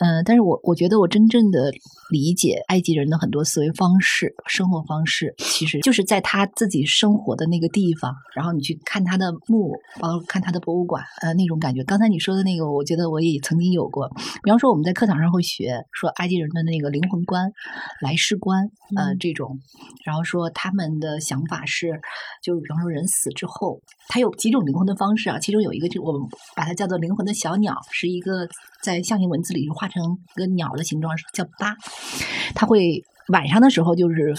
Speaker 3: 嗯，但是我我觉得我真正的理解埃及人的很多思维方式、生活方式，其实就是在他自己生活的那个地方，然后你去看他的墓，包括看他的博物馆，呃，那种感觉。刚才你说的那个，我觉得我也曾经有过。比方说我们在课。堂上会学说埃及人的那个灵魂观、来世观，呃，这种，然后说他们的想法是，就比方说人死之后，他有几种灵魂的方式啊，其中有一个就我们把它叫做灵魂的小鸟，是一个在象形文字里画成一个鸟的形状，叫八，他会。晚上的时候，就是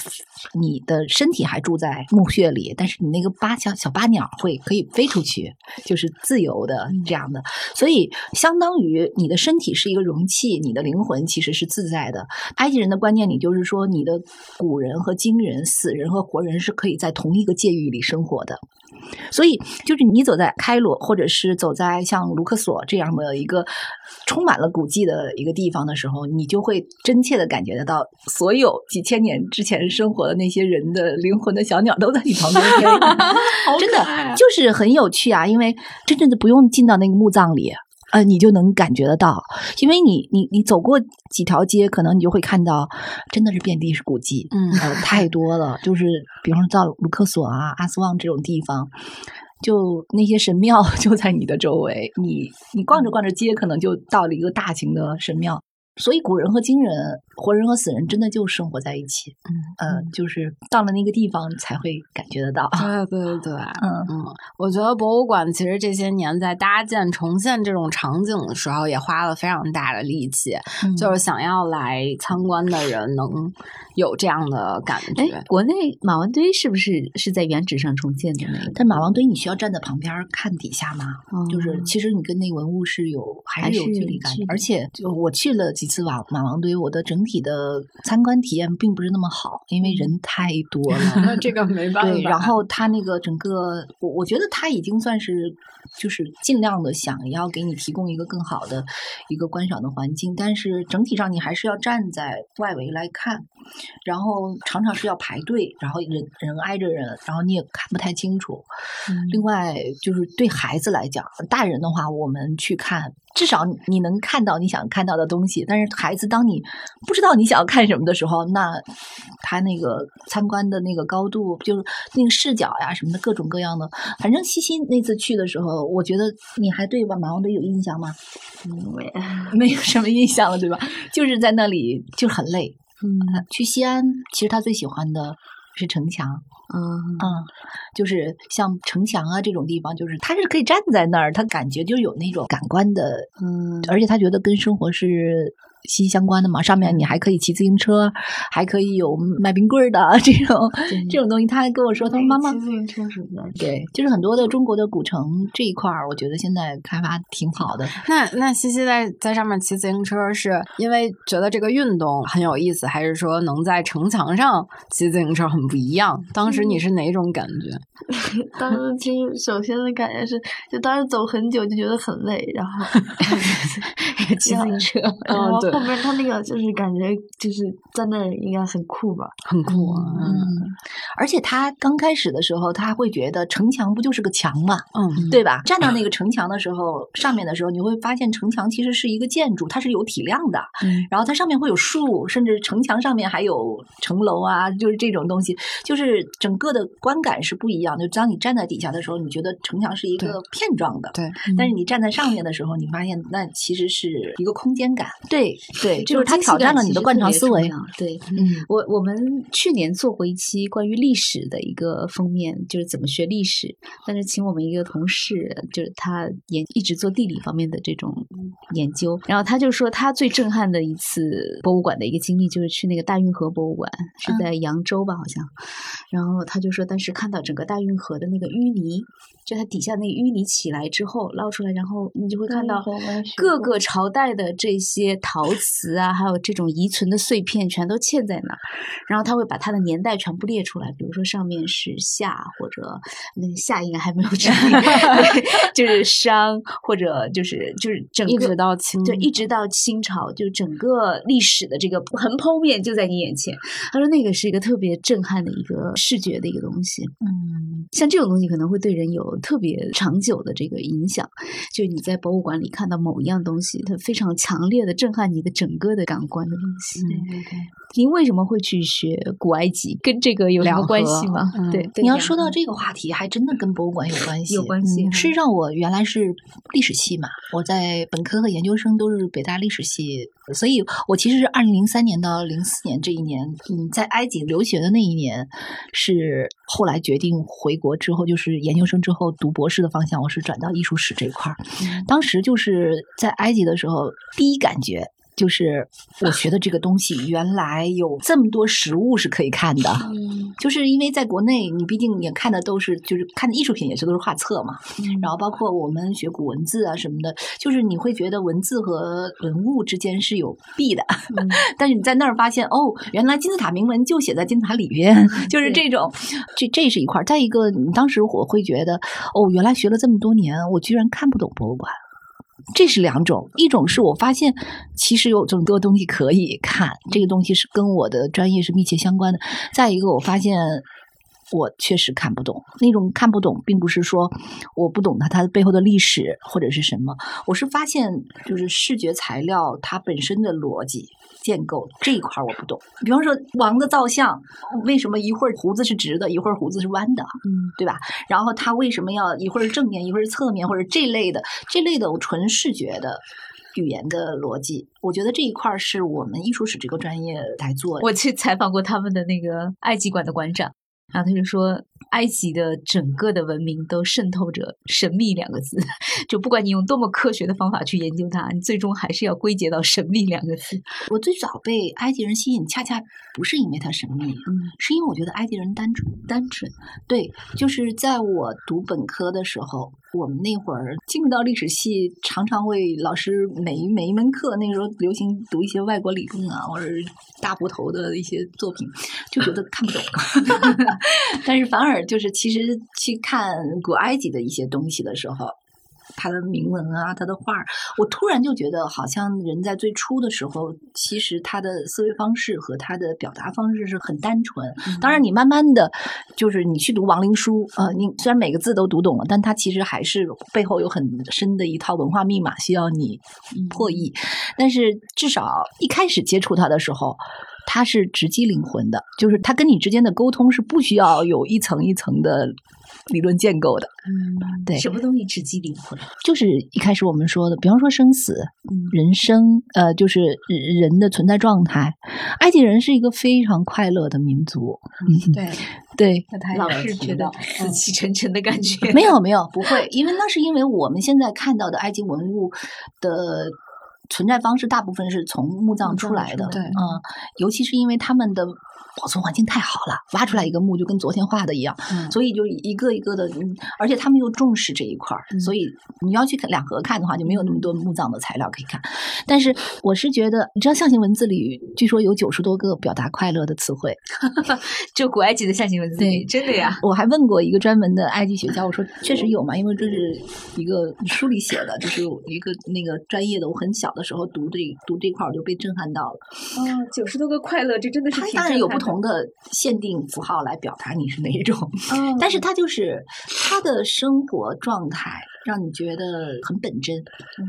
Speaker 3: 你的身体还住在墓穴里，但是你那个八小小八鸟会可以飞出去，就是自由的这样的。所以，相当于你的身体是一个容器，你的灵魂其实是自在的。埃及人的观念里就是说，你的古人和今人、死人和活人是可以在同一个界域里生活的。所以，就是你走在开罗，或者是走在像卢克索这样的一个充满了古迹的一个地方的时候，你就会真切的感觉得到，所有几千年之前生活的那些人的灵魂的小鸟都在你旁边 飞，真的就是很有趣啊！因为真正的不用进到那个墓葬里。呃，你就能感觉得到，因为你你你走过几条街，可能你就会看到，真的是遍地是古迹，嗯，太多了。就是比方说到卢克索啊、阿斯旺这种地方，就那些神庙 就在你的周围，你你逛着逛着街，可能就到了一个大型的神庙。所以古人和今人，活人和死人真的就生活在一起。嗯，呃，就是到了那个地方才会感觉得到。
Speaker 4: 对 对对，嗯嗯，我觉得博物馆其实这些年在搭建、重现这种场景的时候，也花了非常大的力气，就是想要来参观的人能有这样的感觉。
Speaker 2: 国内马王堆是不是是在原址上重建的那个？
Speaker 3: 但马王堆你需要站在旁边看底下吗？就是其实你跟那文物是有还是有距离感，而且就我去了几次马马王堆，我的整体的参观体验并不是那么好，因为人太多了。
Speaker 4: 那这个没办法。
Speaker 3: 对，然后他那个整个，我我觉得他已经算是就是尽量的想要给你提供一个更好的一个观赏的环境，但是整体上你还是要站在外围来看，然后常常是要排队，然后人人挨着人，然后你也看不太清楚。另外就是对孩子来讲，大人的话我们去看。至少你能看到你想看到的东西，但是孩子，当你不知道你想要看什么的时候，那他那个参观的那个高度，就是那个视角呀什么的，各种各样的。反正西西那次去的时候，我觉得你还对马王堆有印象吗？
Speaker 5: 没，
Speaker 3: 没有什么印象了，对吧？就是在那里就很累。
Speaker 2: 嗯，
Speaker 3: 去西安，其实他最喜欢的是城墙。
Speaker 2: 嗯
Speaker 3: 嗯，就是像城墙啊这种地方，就是他是可以站在那儿，他感觉就有那种感官的，
Speaker 2: 嗯，
Speaker 3: 而且他觉得跟生活是。息息相关的嘛，上面你还可以骑自行车，还可以有卖冰棍的 这种这种东西。他还跟我说，他说妈妈
Speaker 5: 骑自行车什么的？
Speaker 3: 对，就是很多的中国的古城这一块儿，我觉得现在开发挺好的。
Speaker 4: 那那西西在在上面骑自行车，是因为觉得这个运动很有意思，还是说能在城墙上骑自行车很不一样？当时你是哪种感觉？
Speaker 5: 当时其实首先的感觉是，就当时走很久就觉得很累，然后
Speaker 2: 骑自行车，
Speaker 5: 然后后面他那个就是感觉就是在那应该很酷吧，
Speaker 4: 很酷啊。
Speaker 3: 嗯，而且他刚开始的时候，他会觉得城墙不就是个墙嘛，
Speaker 4: 嗯，
Speaker 3: 对吧？站到那个城墙的时候，上面的时候，你会发现城墙其实是一个建筑，它是有体量的，
Speaker 2: 嗯，
Speaker 3: 然后它上面会有树，甚至城墙上面还有城楼啊，就是这种东西，就是整个的观感是不一样。就当你站在底下的时候，你觉得城墙是一个片状的，
Speaker 4: 对。
Speaker 3: 但是你站在上面的时候，你发现那其实是一个空间感。
Speaker 2: 对
Speaker 3: 对，
Speaker 2: 就是
Speaker 3: 他挑战了你的惯常思维。
Speaker 2: 对，
Speaker 3: 嗯，
Speaker 2: 我我们去年做过一期关于历史的一个封面，就是怎么学历史。但是请我们一个同事，就是他也一直做地理方面的这种研究，然后他就说他最震撼的一次博物馆的一个经历，就是去那个大运河博物馆，是在扬州吧，好像。然后他就说，当时看到整个大运河的那个淤泥，就它底下那淤泥起来之后捞出来，然后你就会看到各个朝代的这些陶瓷啊，还有这种遗存的碎片，全都嵌在那儿。然后他会把它的年代全部列出来，比如说上面是夏，或者那个夏应该还没有成立，就是商，或者就是就是整个
Speaker 4: 一直到清，
Speaker 2: 对，一直到清朝，就整个历史的这个横剖面就在你眼前。他说那个是一个特别震撼的一个视觉的一个东西，
Speaker 3: 嗯，
Speaker 2: 像这种东西可能会对人有特别长久的这个影响。就是你在博物馆里看到某一样东西，它非常强烈的震撼你的整个的感官的东西。
Speaker 3: 对对对。
Speaker 2: 您为什么会去学古埃及？跟这个有什么关系吗？对，
Speaker 3: 你要说到这个话题，还真的跟博物馆有关系。
Speaker 2: 有关系。
Speaker 3: 实际上，我原来是历史系嘛，我在本科和研究生都是北大历史系，所以我其实是二零零三年到零四年这一年，嗯，在埃及留学的那一年，是后来决定回国之后，就是研究生之后读博士的方向，我是转到艺术史这一块儿。当时就是在埃及的时候，第一感觉。就是我学的这个东西，原来有这么多实物是可以看的。
Speaker 2: 嗯，
Speaker 3: 就是因为在国内，你毕竟也看的都是，就是看的艺术品也是都是画册嘛。
Speaker 2: 嗯，
Speaker 3: 然后包括我们学古文字啊什么的，就是你会觉得文字和文物之间是有弊的。
Speaker 2: 嗯，
Speaker 3: 但是你在那儿发现，哦，原来金字塔铭文就写在金字塔里边，就是这种。这这是一块儿。再一个，你当时我会觉得，哦，原来学了这么多年，我居然看不懂博物馆。这是两种，一种是我发现其实有这么多东西可以看，这个东西是跟我的专业是密切相关的。再一个，我发现我确实看不懂，那种看不懂，并不是说我不懂它它背后的历史或者是什么，我是发现就是视觉材料它本身的逻辑。建构这一块我不懂，比方说王的造像，为什么一会儿胡子是直的，一会儿胡子是弯的，
Speaker 2: 嗯，
Speaker 3: 对吧？然后他为什么要一会儿正面，一会儿侧面，或者这类的，这类的纯视觉的语言的逻辑。我觉得这一块是我们艺术史这个专业来做的。
Speaker 2: 我去采访过他们的那个埃及馆的馆长。然后他就说，埃及的整个的文明都渗透着“神秘”两个字，就不管你用多么科学的方法去研究它，你最终还是要归结到“神秘”两个字。
Speaker 3: 我最早被埃及人吸引，恰恰不是因为它神秘，嗯，是因为我觉得埃及人单纯，单纯。对，就是在我读本科的时候。我们那会儿进入到历史系，常常会老师每一每一门课，那时候流行读一些外国理论啊，或者大部头的一些作品，就觉得看不懂。但是反而就是其实去看古埃及的一些东西的时候。他的铭文啊，他的画儿，我突然就觉得，好像人在最初的时候，其实他的思维方式和他的表达方式是很单纯。当然，你慢慢的，就是你去读亡灵书，呃，你虽然每个字都读懂了，但他其实还是背后有很深的一套文化密码需要你破译。但是至少一开始接触他的时候，他是直击灵魂的，就是他跟你之间的沟通是不需要有一层一层的。理论建构的，
Speaker 2: 嗯，
Speaker 3: 对，
Speaker 2: 什么东西直击灵魂？
Speaker 3: 就是一开始我们说的，比方说生死、人生，呃，就是人的存在状态。埃及人是一个非常快乐的民族，
Speaker 2: 对
Speaker 3: 对，
Speaker 2: 老是觉得死气沉沉的感觉。
Speaker 3: 没有没有，不会，因为那是因为我们现在看到的埃及文物的存在方式，大部分是从墓葬出来的，
Speaker 2: 对，
Speaker 3: 嗯，尤其是因为他们的。保存环境太好了，挖出来一个墓就跟昨天画的一样，所以就一个一个的，而且他们又重视这一块儿，所以你要去看两河看的话，就没有那么多墓葬的材料可以看。但是我是觉得，你知道象形文字里据说有九十多个表达快乐的词汇，
Speaker 2: 就古埃及的象形文字
Speaker 3: 对，
Speaker 2: 真的呀。
Speaker 3: 我还问过一个专门的埃及学家，我说确实有吗？因为这是一个书里写的，就是一个那个专业的。我很小的时候读这读这块儿，我就被震撼到了。
Speaker 2: 哦，九十多个快乐，这真的是
Speaker 3: 当然有不同。同的限定符号来表达你是哪一种，但是他就是他的生活状态。让你觉得很本真。
Speaker 2: 嗯，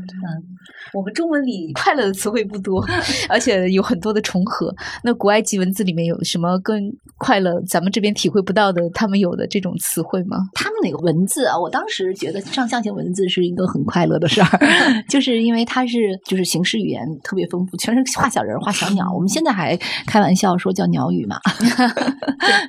Speaker 2: 我们中文里 快乐的词汇不多，而且有很多的重合。那古埃及文字里面有什么跟快乐咱们这边体会不到的，他们有的这种词汇吗？
Speaker 3: 他们那个文字啊，我当时觉得上象形文字是一个很快乐的事儿，就是因为它是就是形式语言特别丰富，全是画小人、画小鸟。我们现在还开玩笑说叫鸟语嘛，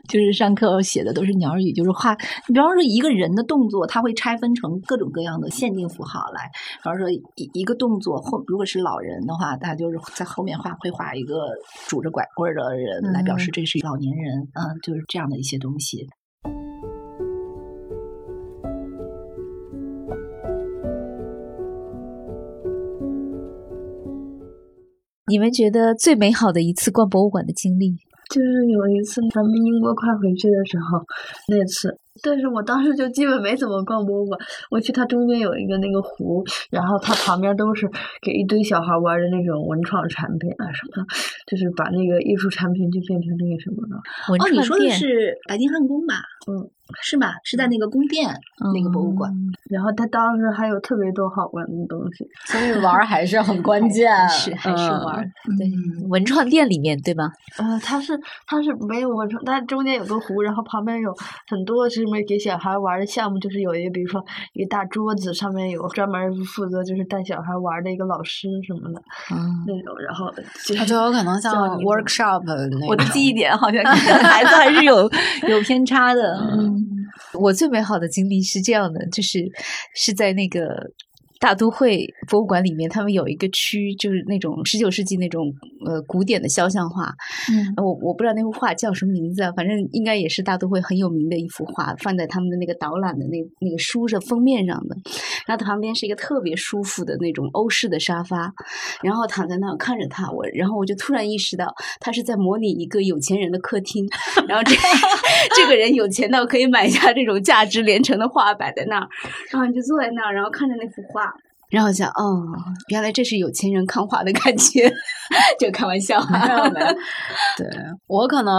Speaker 3: 就是上课写的都是鸟语，就是画。你比方说一个人的动作，它会拆分成各种各。这样的限定符号来，比方说一一个动作后，如果是老人的话，他就是在后面画会画一个拄着拐棍的人来表示这是老年人，嗯，就是这样的一些东西。
Speaker 2: 你们觉得最美好的一次逛博物馆的经历，
Speaker 5: 就是有一次咱们英国快回去的时候，那次。但是我当时就基本没怎么逛博物馆，我去它中间有一个那个湖，然后它旁边都是给一堆小孩玩的那种文创产品啊什么，就是把那个艺术产品就变成那个什么了。
Speaker 3: 哦，你说的是白金汉宫吧？嗯。是吧？是在那个宫殿那个博物馆，
Speaker 5: 然后它当时还有特别多好玩的东西，
Speaker 4: 所以玩还是很关键，
Speaker 2: 是还是玩？对，文创店里面对吧？
Speaker 5: 呃，它是它是没有文创，它中间有个湖，然后旁边有很多什么给小孩玩的项目，就是有一个比如说一个大桌子，上面有专门负责就是带小孩玩的一个老师什么的，嗯，那种，然后
Speaker 4: 他就有可能像 workshop 那
Speaker 3: 我的记忆点好像孩子还是有有偏差的，嗯。
Speaker 2: 我最美好的经历是这样的，就是是在那个。大都会博物馆里面，他们有一个区，就是那种十九世纪那种呃古典的肖像画。嗯，我我不知道那幅画叫什么名字，反正应该也是大都会很有名的一幅画，放在他们的那个导览的那那个书的封面上的。然后旁边是一个特别舒服的那种欧式的沙发，然后躺在那看着他，我然后我就突然意识到，他是在模拟一个有钱人的客厅。然后这 这个人有钱到可以买下这种价值连城的画摆在那儿，然后你就坐在那儿，然后看着那幅画。然后想，哦，原来这是有钱人看画的感觉，就开玩笑，
Speaker 4: 对我可能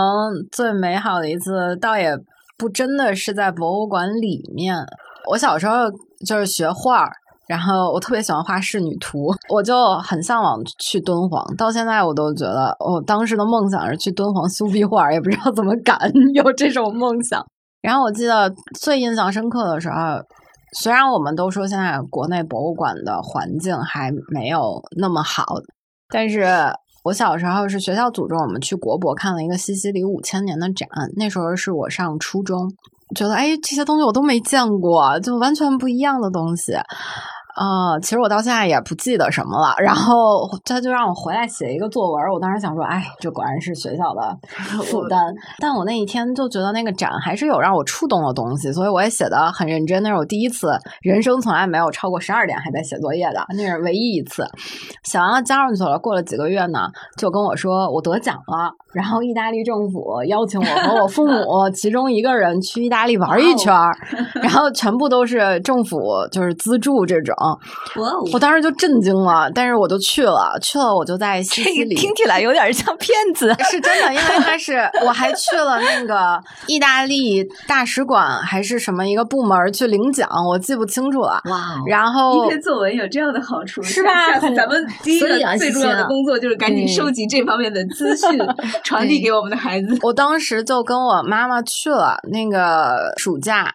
Speaker 4: 最美好的一次，倒也不真的是在博物馆里面。我小时候就是学画儿，然后我特别喜欢画仕女图，我就很向往去敦煌。到现在我都觉得，我当时的梦想是去敦煌修壁画，也不知道怎么敢 有这种梦想。然后我记得最印象深刻的时候。虽然我们都说现在国内博物馆的环境还没有那么好，但是我小时候是学校组织我们去国博看了一个西西里五千年的展，那时候是我上初中，觉得哎这些东西我都没见过，就完全不一样的东西。啊，其实我到现在也不记得什么了。然后他就让我回来写一个作文，我当时想说，哎，这果然是学校的 负担。但我那一天就觉得那个展还是有让我触动的东西，所以我也写的很认真。那是我第一次，人生从来没有超过十二点还在写作业的，那是唯一一次。写完了交上去了，过了几个月呢，就跟我说我得奖了。然后意大利政府邀请我和我父母 其中一个人去意大利玩一圈儿，然后全部都是政府就是资助这种。我当时就震惊了，但是我就去了，去了我就在西西里，
Speaker 2: 听起来有点像骗子，
Speaker 4: 是真的，因为他是我还去了那个意大利大使馆还是什么一个部门去领奖，我记不清楚了。哇，然后
Speaker 1: 一篇作文有这样的好处，
Speaker 4: 是吧？
Speaker 1: 咱们第一个最重要的工作就是赶紧收集这方面的资讯。传递给我们的孩子。
Speaker 4: 我当时就跟我妈妈去了那个暑假，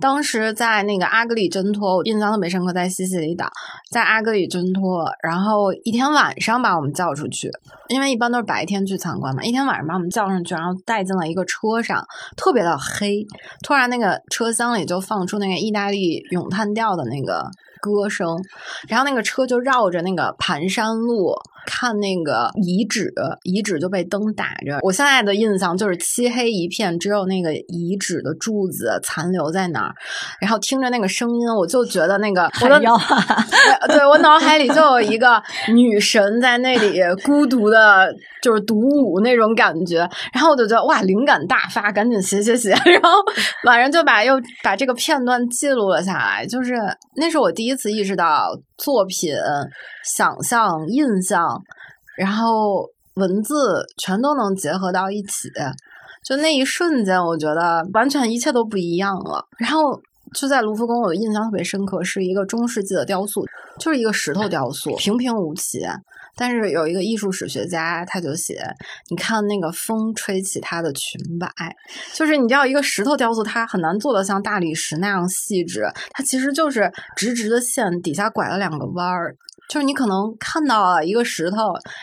Speaker 4: 当时在那个阿格里真托，我印象特别深刻，在西西里岛，在阿格里真托，然后一天晚上把我们叫出去，因为一般都是白天去参观嘛，一天晚上把我们叫上去，然后带进了一个车上，特别的黑，突然那个车厢里就放出那个意大利咏叹调的那个歌声，然后那个车就绕着那个盘山路。看那个遗址，遗址就被灯打着。我现在的印象就是漆黑一片，只有那个遗址的柱子残留在那儿。然后听着那个声音，我就觉得那个 我的 对我脑海里就有一个女神在那里孤独的，就是独舞那种感觉。然后我就觉得哇，灵感大发，赶紧写写写。然后晚上就把又把这个片段记录了下来。就是那是我第一一次意识到作品、想象、印象。然后文字全都能结合到一起，就那一瞬间，我觉得完全一切都不一样了。然后就在卢浮宫，我的印象特别深刻，是一个中世纪的雕塑，就是一个石头雕塑，平平无奇。但是有一个艺术史学家，他就写，你看那个风吹起它的裙摆，就是你知道一个石头雕塑，它很难做的像大理石那样细致，它其实就是直直的线，底下拐了两个弯儿。就是你可能看到了一个石头，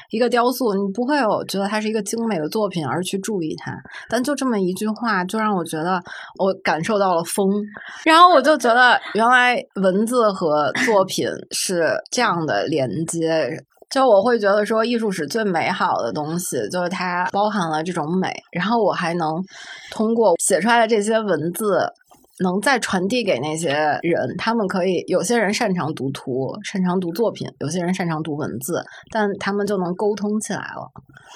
Speaker 4: 一个雕塑，你不会有觉得它是一个精美的作品而去注意它，但就这么一句话，就让我觉得我感受到了风，然后我就觉得原来文字和作品是这样的连接，就我会觉得说艺术史最美好的东西就是它包含了这种美，然后我还能通过写出来的这些文字。能再传递给那些人，他们可以有些人擅长读图，擅长读作品；有些人擅长读文字，但他们就能沟通起来了。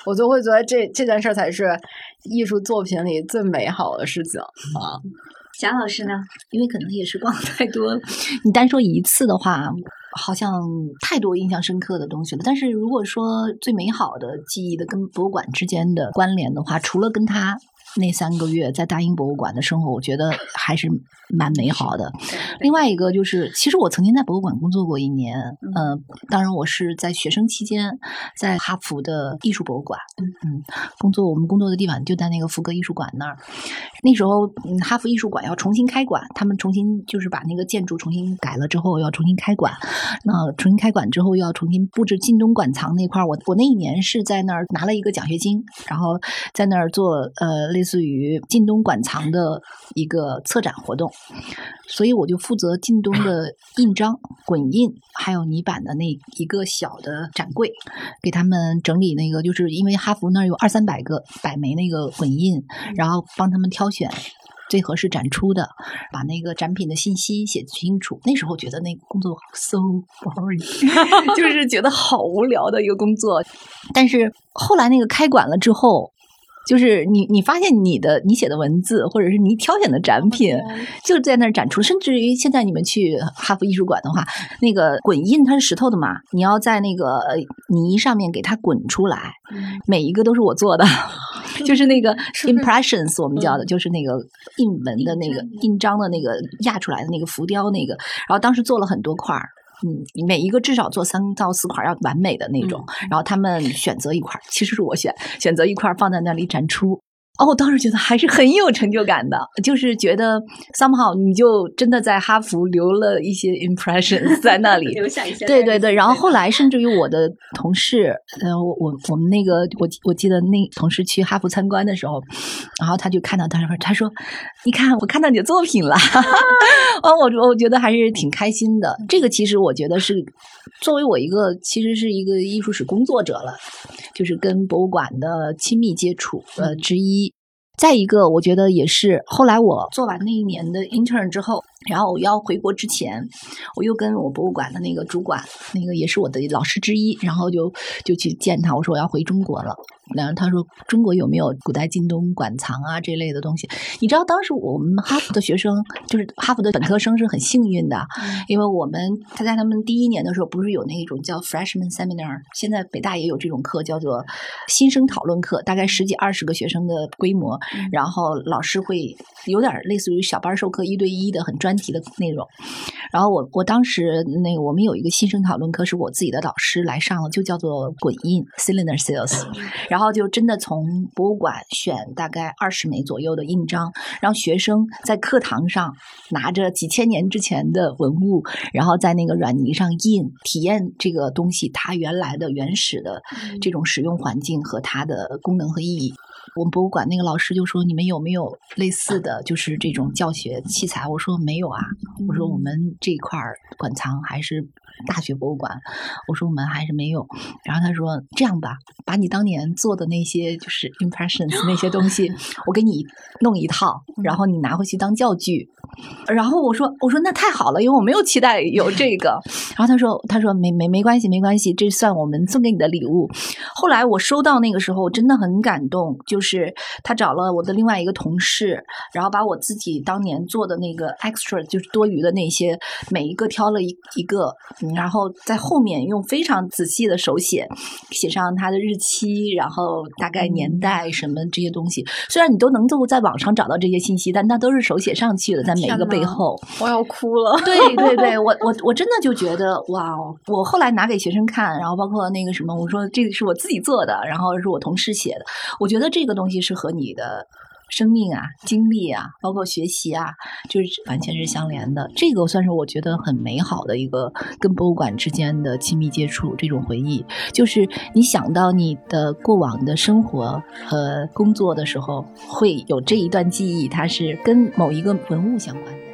Speaker 4: 我就会觉得这这件事才是艺术作品里最美好的事情啊。
Speaker 1: 贾老师呢？
Speaker 3: 因为可能也是逛太多了，你单说一次的话，好像太多印象深刻的东西了。但是如果说最美好的记忆的跟博物馆之间的关联的话，除了跟他。那三个月在大英博物馆的生活，我觉得还是蛮美好的。另外一个就是，其实我曾经在博物馆工作过一年，呃，当然我是在学生期间在哈佛的艺术博物馆，嗯，工作。我们工作的地方就在那个福格艺术馆那儿。那时候，哈佛艺术馆要重新开馆，他们重新就是把那个建筑重新改了之后要重新开馆。那重新开馆之后要重新布置进东馆藏那块儿，我我那一年是在那儿拿了一个奖学金，然后在那儿做呃类。似于晋东馆藏的一个策展活动，所以我就负责晋东的 印章、滚印，还有泥板的那一个小的展柜，给他们整理那个，就是因为哈佛那儿有二三百个百枚那个滚印，然后帮他们挑选最合适展出的，把那个展品的信息写清楚。那时候觉得那个工作 so boring，就是觉得好无聊的一个工作。但是后来那个开馆了之后。就是你，你发现你的你写的文字，或者是你挑选的展品，就在那儿展出。甚至于现在你们去哈佛艺术馆的话，那个滚印它是石头的嘛，你要在那个泥上面给它滚出来，每一个都是我做的，就是那个 impressions 我们叫的，就是那个印文的那个印章的那个压出来的那个浮雕那个，然后当时做了很多块儿。嗯，每一个至少做三到四块，要完美的那种。然后他们选择一块，其实是我选，选择一块放在那里展出。哦，我当时觉得还是很有成就感的，就是觉得 somehow 你就真的在哈佛留了一些 impressions 在那里，
Speaker 1: 留下一些。
Speaker 3: 对对对，然后后来甚至于我的同事，呃，我我我们那个我我记得那同事去哈佛参观的时候，然后他就看到他说他说，你看我看到你的作品了，哦，我我觉得还是挺开心的。这个其实我觉得是作为我一个其实是一个艺术史工作者了，就是跟博物馆的亲密接触呃之一。再一个，我觉得也是。后来我做完那一年的 intern 之后，然后我要回国之前，我又跟我博物馆的那个主管，那个也是我的老师之一，然后就就去见他，我说我要回中国了。然后他说：“中国有没有古代京东馆藏啊这类的东西？你知道当时我们哈佛的学生，就是哈佛的本科生是很幸运的，因为我们他在他们第一年的时候不是有那种叫 freshman seminar，现在北大也有这种课，叫做新生讨论课，大概十几二十个学生的规模，然后老师会有点类似于小班授课，一对一的很专题的内容。然后我我当时那个我们有一个新生讨论课，是我自己的老师来上了，就叫做滚印 cylinder sales。”然后就真的从博物馆选大概二十枚左右的印章，让学生在课堂上拿着几千年之前的文物，然后在那个软泥上印，体验这个东西它原来的原始的这种使用环境和它的功能和意义。我们博物馆那个老师就说：“你们有没有类似的就是这种教学器材？”我说：“没有啊。”我说：“我们这一块馆藏还是。”大学博物馆，我说我们还是没有。然后他说：“这样吧，把你当年做的那些就是 impressions 那些东西，我给你弄一套，然后你拿回去当教具。”然后我说：“我说那太好了，因为我没有期待有这个。”然后他说：“他说没没没关系，没关系，这算我们送给你的礼物。”后来我收到那个时候真的很感动，就是他找了我的另外一个同事，然后把我自己当年做的那个 extra 就是多余的那些每一个挑了一一个。然后在后面用非常仔细的手写，写上它的日期，然后大概年代什么这些东西。虽然你都能够在网上找到这些信息，但那都是手写上去的，在每一个背后。
Speaker 4: 我要哭了。
Speaker 3: 对对对，我我我真的就觉得哇哦！我后来拿给学生看，然后包括那个什么，我说这个是我自己做的，然后是我同事写的。我觉得这个东西是和你的。生命啊，经历啊，包括学习啊，就是完全是相连的。这个算是我觉得很美好的一个跟博物馆之间的亲密接触，这种回忆，就是你想到你的过往的生活和工作的时候，会有这一段记忆，它是跟某一个文物相关的。